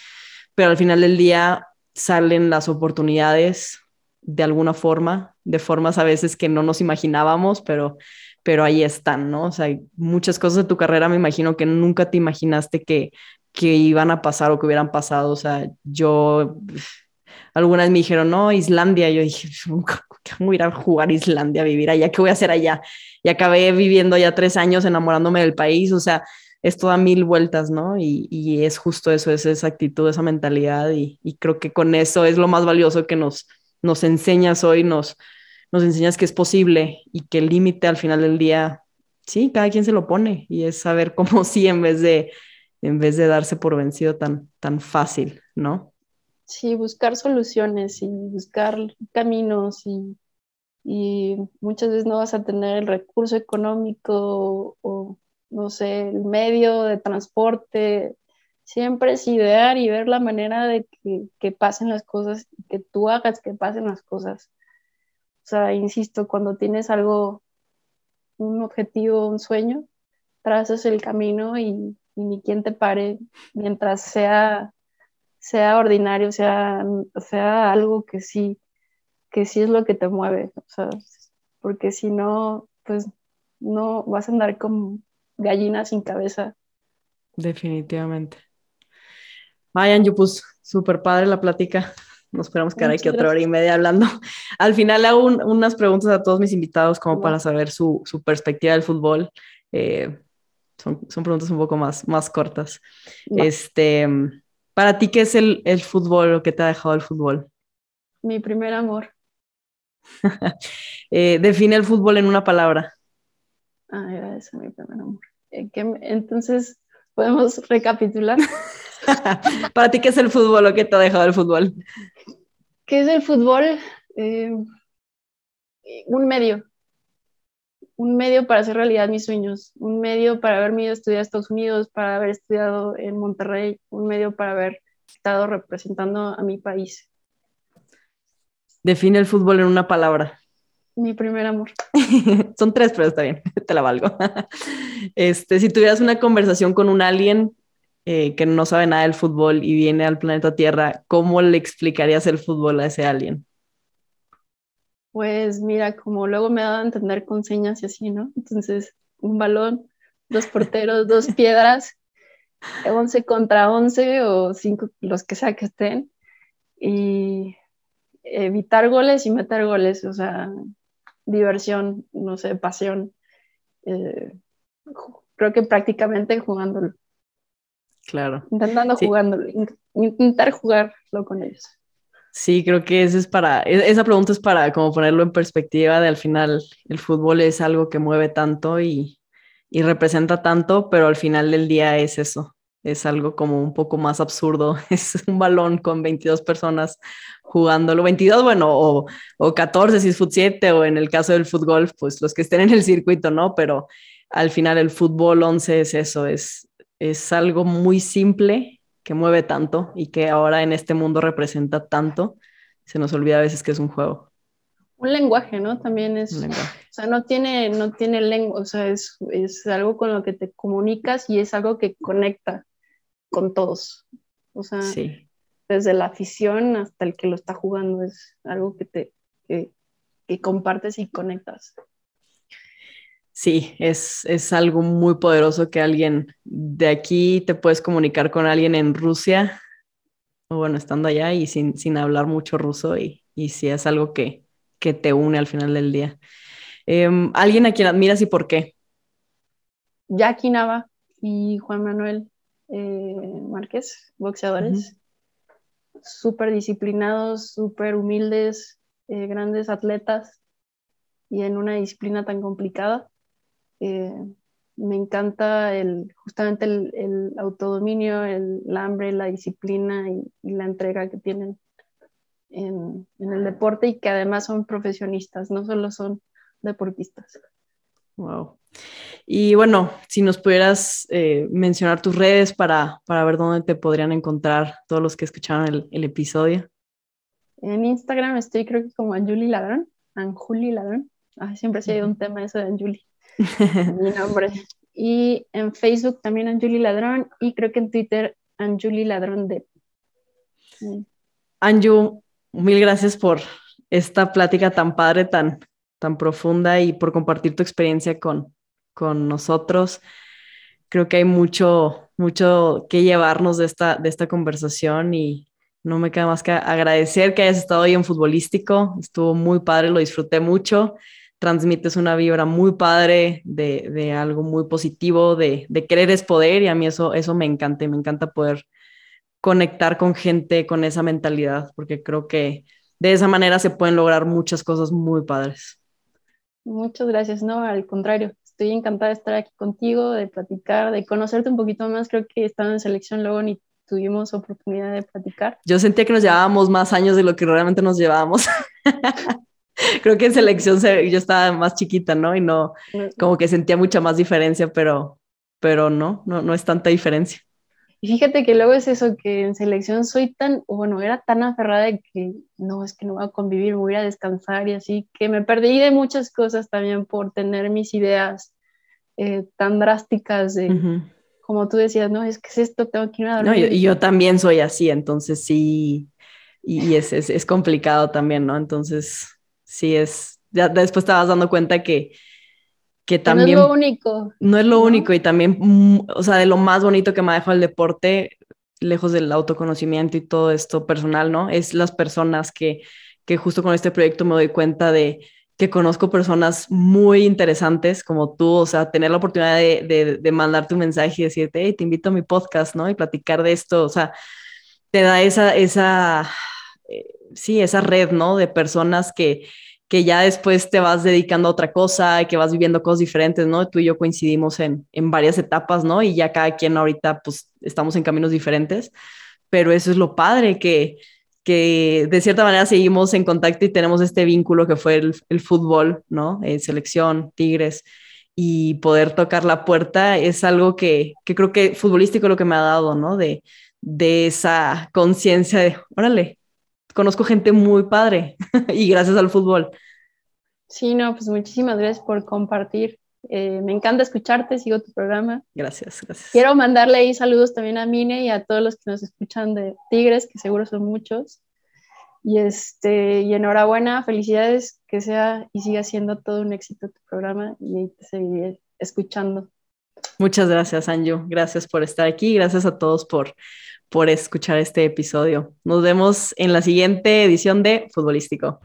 S1: pero al final del día salen las oportunidades de alguna forma, de formas a veces que no nos imaginábamos, pero, pero ahí están, ¿no? O sea, hay muchas cosas de tu carrera me imagino que nunca te imaginaste que, que iban a pasar o que hubieran pasado. O sea, yo, algunas me dijeron, no, Islandia. Yo dije, ¿cómo ir a jugar a Islandia, vivir allá? ¿Qué voy a hacer allá? Y acabé viviendo ya tres años enamorándome del país. O sea, esto da mil vueltas, ¿no? Y, y es justo eso, es esa actitud, esa mentalidad. Y, y, creo que con eso es lo más valioso que nos, nos enseñas hoy, nos, nos enseñas que es posible y que el límite al final del día, sí, cada quien se lo pone. Y es saber cómo *laughs* sí en vez de en vez de darse por vencido tan, tan fácil, ¿no?
S2: Sí, buscar soluciones y buscar caminos y, y muchas veces no vas a tener el recurso económico o, no sé, el medio de transporte. Siempre es idear y ver la manera de que, que pasen las cosas, que tú hagas que pasen las cosas. O sea, insisto, cuando tienes algo, un objetivo, un sueño, trazas el camino y ni quien te pare mientras sea, sea ordinario, sea, sea algo que sí, que sí es lo que te mueve, o sea, porque si no, pues no vas a andar como gallina sin cabeza.
S1: Definitivamente. Vayan, yo pues súper padre la plática. Nos esperamos quedar aquí otra hora y media hablando. Al final hago unas preguntas a todos mis invitados como para saber su, su perspectiva del fútbol. Eh, son, son preguntas un poco más, más cortas. Este, para ti, ¿qué es el, el fútbol o qué te ha dejado el fútbol?
S2: Mi primer amor. *laughs*
S1: eh, define el fútbol en una palabra.
S2: Ah, era eso, mi primer amor. Eh, entonces, ¿podemos recapitular? *laughs*
S1: para ti, ¿qué es el fútbol o qué te ha dejado el fútbol?
S2: ¿Qué es el fútbol? Eh, un medio, un medio para hacer realidad mis sueños, un medio para haberme ido a estudiar a Estados Unidos, para haber estudiado en Monterrey, un medio para haber estado representando a mi país.
S1: Define el fútbol en una palabra.
S2: Mi primer amor. *laughs*
S1: Son tres, pero está bien, *laughs* te la valgo. *laughs* este, si tuvieras una conversación con un alien eh, que no sabe nada del fútbol y viene al planeta Tierra, ¿cómo le explicarías el fútbol a ese alien?
S2: Pues mira, como luego me ha dado a entender con señas y así, ¿no? Entonces, un balón, dos porteros, dos *laughs* piedras, 11 contra 11 o 5, los que sea que estén, y evitar goles y meter goles, o sea, diversión, no sé, pasión. Eh, creo que prácticamente jugándolo.
S1: Claro.
S2: Intentando jugándolo, intentar jugarlo con ellos.
S1: Sí, creo que ese es para, e, esa pregunta es para como ponerlo en perspectiva de al final el fútbol es algo que mueve tanto y, y representa tanto, pero al final del día es eso, es algo como un poco más absurdo, *laughs* es un balón con 22 personas jugándolo, 22, bueno, o, o 14 si es fut 7 o en el caso del fútbol, pues los que estén en el circuito, ¿no? Pero al final el fútbol 11 es eso, es, es algo muy simple que mueve tanto y que ahora en este mundo representa tanto, se nos olvida a veces que es un juego.
S2: Un lenguaje, ¿no? También es, o sea, no tiene, no tiene lengua, o sea, es, es algo con lo que te comunicas y es algo que conecta con todos. O sea, sí desde la afición hasta el que lo está jugando, es algo que te que, compartes y conectas.
S1: Sí, es, es, algo muy poderoso que alguien de aquí te puedes comunicar con alguien en Rusia, o bueno, estando allá y sin, sin hablar mucho ruso, y, y sí es algo que, que te une al final del día. Em, ¿Alguien a quien admiras y por qué?
S2: Jackie Nava y Juan Manuel eh, Márquez, boxeadores súper disciplinados, súper humildes, eh, grandes atletas y en una disciplina tan complicada. Eh, me encanta el, justamente el, autodominio, el, hambre, la disciplina y, la entrega que tienen en, en, el deporte y que además son profesionistas, no solo son deportistas.
S1: Wow. Y bueno, si nos pudieras eh, mencionar tus redes para, para, ver dónde te podrían encontrar todos los que escucharon el, el episodio.
S2: En Instagram estoy creo que como Anjuli Ladrón, Anjuli Ladrón. siempre se ha ido un tema eso de Anjuli, mi nombre. Y en Facebook también Anjuli Ladrón y creo que en Twitter Anjuli Ladrón de.
S1: Anju, mil gracias por esta plática tan padre, tan, tan profunda y por compartir tu experiencia con, con nosotros. Creo que hay mucho, mucho que llevarnos de esta, de esta conversación y no me queda más que agradecer que hayas estado hoy en Futbolístico. Estuvo muy padre, lo disfruté mucho. Transmites una vibra muy padre de, de algo muy positivo, de, de, querer es poder y a mí eso, eso me encanta. Me encanta poder conectar con gente con esa mentalidad porque creo que de esa manera se pueden lograr muchas cosas muy padres.
S2: Muchas gracias, no, al contrario, estoy encantada de estar aquí contigo, de platicar, de conocerte un poquito más. Creo que estando en selección luego ni tuvimos oportunidad de platicar.
S1: Yo sentía que nos llevábamos más años de lo que realmente nos llevábamos. *laughs* *laughs* Creo que en selección yo estaba más chiquita, ¿no? Y no, como que sentía mucha más diferencia, pero, pero no, no, no es tanta diferencia.
S2: Y fíjate que luego es eso, que en selección soy tan, bueno, era tan aferrada de que no, es que no voy a convivir, voy a ir a descansar y así, que me perdí de muchas cosas también por tener mis ideas eh, tan drásticas de, como tú decías, no, es que es esto, tengo que ir a
S1: dormir. No, y yo, también soy así, entonces sí, y, es, es, es, complicado también, ¿no? Entonces, sí es, ya después te vas dando cuenta que que también...
S2: No es lo único.
S1: No es lo único y también, mm, o sea, de lo más bonito que me ha dejado el deporte, lejos del autoconocimiento y todo esto personal, ¿no? Es las personas que, que justo con este proyecto me doy cuenta de que conozco personas muy interesantes como tú, o sea, tener la oportunidad de, de, de mandarte un mensaje y decirte, hey, te invito a mi podcast, ¿no? Y platicar de esto, o sea, te da esa, esa, eh, sí, esa red, ¿no? De personas que, que ya después te vas dedicando a otra cosa que vas viviendo cosas diferentes, ¿no? Tú y yo coincidimos en, en varias etapas, ¿no? Y ya cada quien ahorita pues estamos en caminos diferentes, pero eso es lo padre, que, que de cierta manera seguimos en contacto y tenemos este vínculo que fue el, fútbol, ¿no? Eh, selección, Tigres, y poder tocar la puerta es algo que, que creo que futbolístico lo que me ha dado, ¿no? De, de esa conciencia de, órale, conozco gente muy padre *laughs* y gracias al fútbol.
S2: Sí, no, pues muchísimas gracias por compartir. Eh, me encanta escucharte, sigo tu programa.
S1: Gracias, gracias.
S2: Quiero mandarle ahí saludos también a Mine y a todos los que nos escuchan de Tigres, que seguro son muchos. Y, este, y enhorabuena, felicidades, que sea y siga siendo todo un éxito tu programa y te seguiré escuchando.
S1: Muchas gracias, Anju. Gracias por estar aquí. Gracias a todos por, por escuchar este episodio. Nos vemos en la siguiente edición de Futbolístico.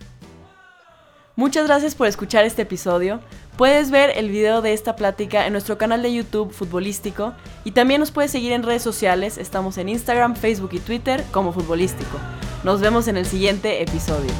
S1: Muchas gracias por escuchar este episodio. Puedes ver el video de esta plática en nuestro canal de YouTube Futbolístico y también nos puedes seguir en redes sociales. Estamos en Instagram, Facebook y Twitter como Futbolístico. Nos vemos en el siguiente episodio.